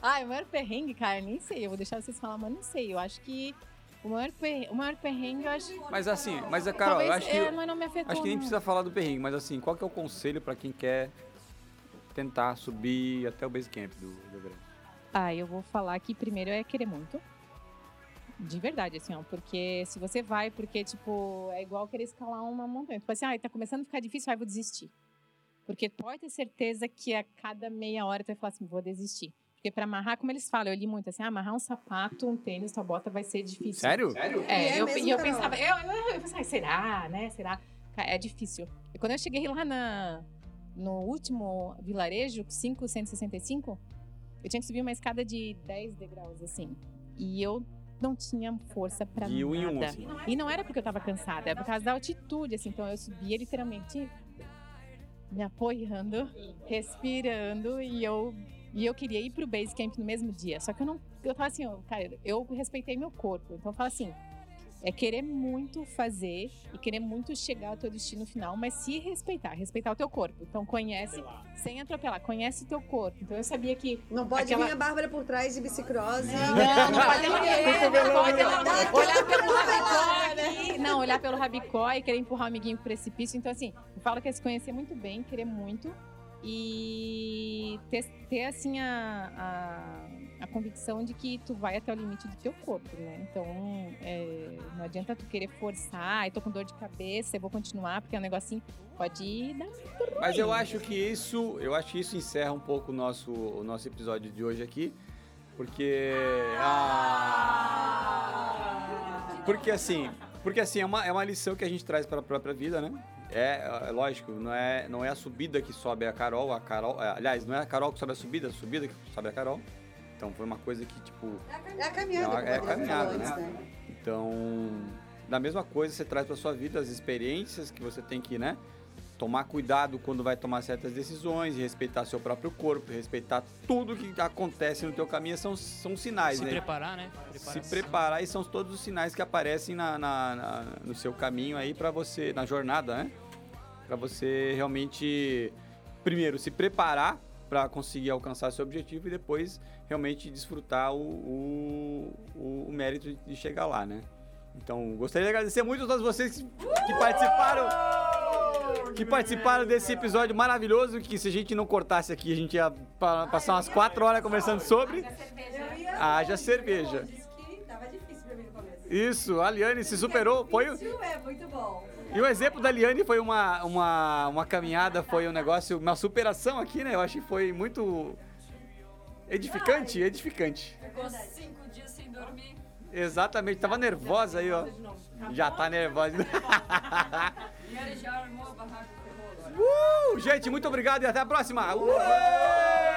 Speaker 6: Ai, o maior perrengue, cara, nem sei. Eu vou deixar vocês falar, mas não sei. Eu acho que o maior, per... o maior perrengue, eu acho.
Speaker 3: Mas assim, mas Carol, eu
Speaker 6: Talvez,
Speaker 3: acho que
Speaker 6: é, mas não me afetou.
Speaker 3: acho que nem precisa falar do perrengue, mas assim, qual que é o conselho pra quem quer tentar subir até o base camp do, do Everest?
Speaker 6: Ah, eu vou falar que primeiro é querer muito. De verdade, assim, ó. Porque se você vai, porque, tipo, é igual querer escalar uma montanha. Tipo assim, ah, tá começando a ficar difícil, aí vou desistir. Porque pode ter certeza que a cada meia hora tu vai falar assim, vou desistir. Porque pra amarrar, como eles falam, eu li muito assim, ah, amarrar um sapato, um tênis, tua bota vai ser difícil.
Speaker 3: Sério?
Speaker 6: É,
Speaker 8: E é
Speaker 6: eu,
Speaker 8: mesmo,
Speaker 6: e eu pensava, eu, eu, eu pensava, será, né? Será? É difícil. E quando eu cheguei lá na, no último vilarejo, 565, eu tinha que subir uma escada de 10 degraus, assim. E eu não tinha força pra
Speaker 3: De um um,
Speaker 6: nada.
Speaker 3: assim.
Speaker 6: E não era porque eu tava cansada, era por causa da altitude, assim. Então eu subia literalmente me apoiando, respirando e eu e eu queria ir pro base camp no mesmo dia. Só que eu não, eu tava assim, cara, eu respeitei meu corpo. Então eu falo assim, é querer muito fazer e querer muito chegar ao teu destino final, mas se respeitar, respeitar o teu corpo. Então conhece, sem atropelar, conhece o teu corpo. Então eu sabia que
Speaker 8: Não pode
Speaker 6: Aquela-
Speaker 8: vir a Bárbara por trás de bicicrose.
Speaker 6: não, não pode ela não pode ela
Speaker 8: Dá
Speaker 6: olhar pelo rabicó aqui. Não, olhar pelo rabicó e querer empurrar o amiguinho pro precipício. Então, assim, eu falo que é se conhecer muito bem, querer muito e ter, ter assim, a, a, a convicção de que tu vai até o limite do teu corpo, né? Então, é, não adianta tu querer forçar, ai, tô com dor de cabeça, eu vou continuar, porque é um negocinho, pode dar muito
Speaker 3: Mas eu acho que isso, eu acho que isso encerra um pouco o nosso, o nosso episódio de hoje aqui, porque ah, porque assim, porque assim é uma, é uma lição que a gente traz para a própria vida, né? É, é lógico, não é, não é a subida que sobe a Carol, a Carol, é, aliás, não é a Carol que sobe a subida, é a subida que sobe a Carol. Então foi uma coisa que tipo
Speaker 8: É a caminhada.
Speaker 3: É, é
Speaker 8: como a Bárbara
Speaker 3: caminhada,
Speaker 8: falou
Speaker 3: né?
Speaker 8: antes,
Speaker 3: Então, da mesma coisa, você traz para sua vida as experiências que você tem que, né? Tomar cuidado quando vai tomar certas decisões, respeitar seu próprio corpo, respeitar tudo que acontece no teu caminho, são, são sinais,
Speaker 9: Se
Speaker 3: né?
Speaker 9: preparar, né?
Speaker 3: Se
Speaker 9: Preparação.
Speaker 3: preparar e são todos os sinais que aparecem na, na- na- no seu caminho aí para você, na jornada, né? Para você realmente, primeiro, se preparar para conseguir alcançar seu objetivo e depois realmente desfrutar o, o, o- o mérito de chegar lá, né? Então, gostaria de agradecer muito a todos vocês que, que participaram que participaram desse episódio maravilhoso que se a gente não cortasse aqui, a gente ia pa- passar umas quatro horas conversando sobre. Haja cerveja.
Speaker 8: Disse que tava difícil pra mim no começo.
Speaker 3: Isso, a Liane se superou. Foi, o-
Speaker 8: é muito bom.
Speaker 3: e o exemplo da Liane foi uma, uma, uma caminhada, foi um negócio, uma superação aqui, né? Eu acho que foi muito edificante, edificante.
Speaker 5: Ficou cinco dias sem dormir.
Speaker 3: Exatamente, tava nervosa aí, ó. Já tá nervosa.
Speaker 5: E ele já armou a barraca ferrou agora.
Speaker 3: Uh, gente, muito obrigado e até a próxima. Uh!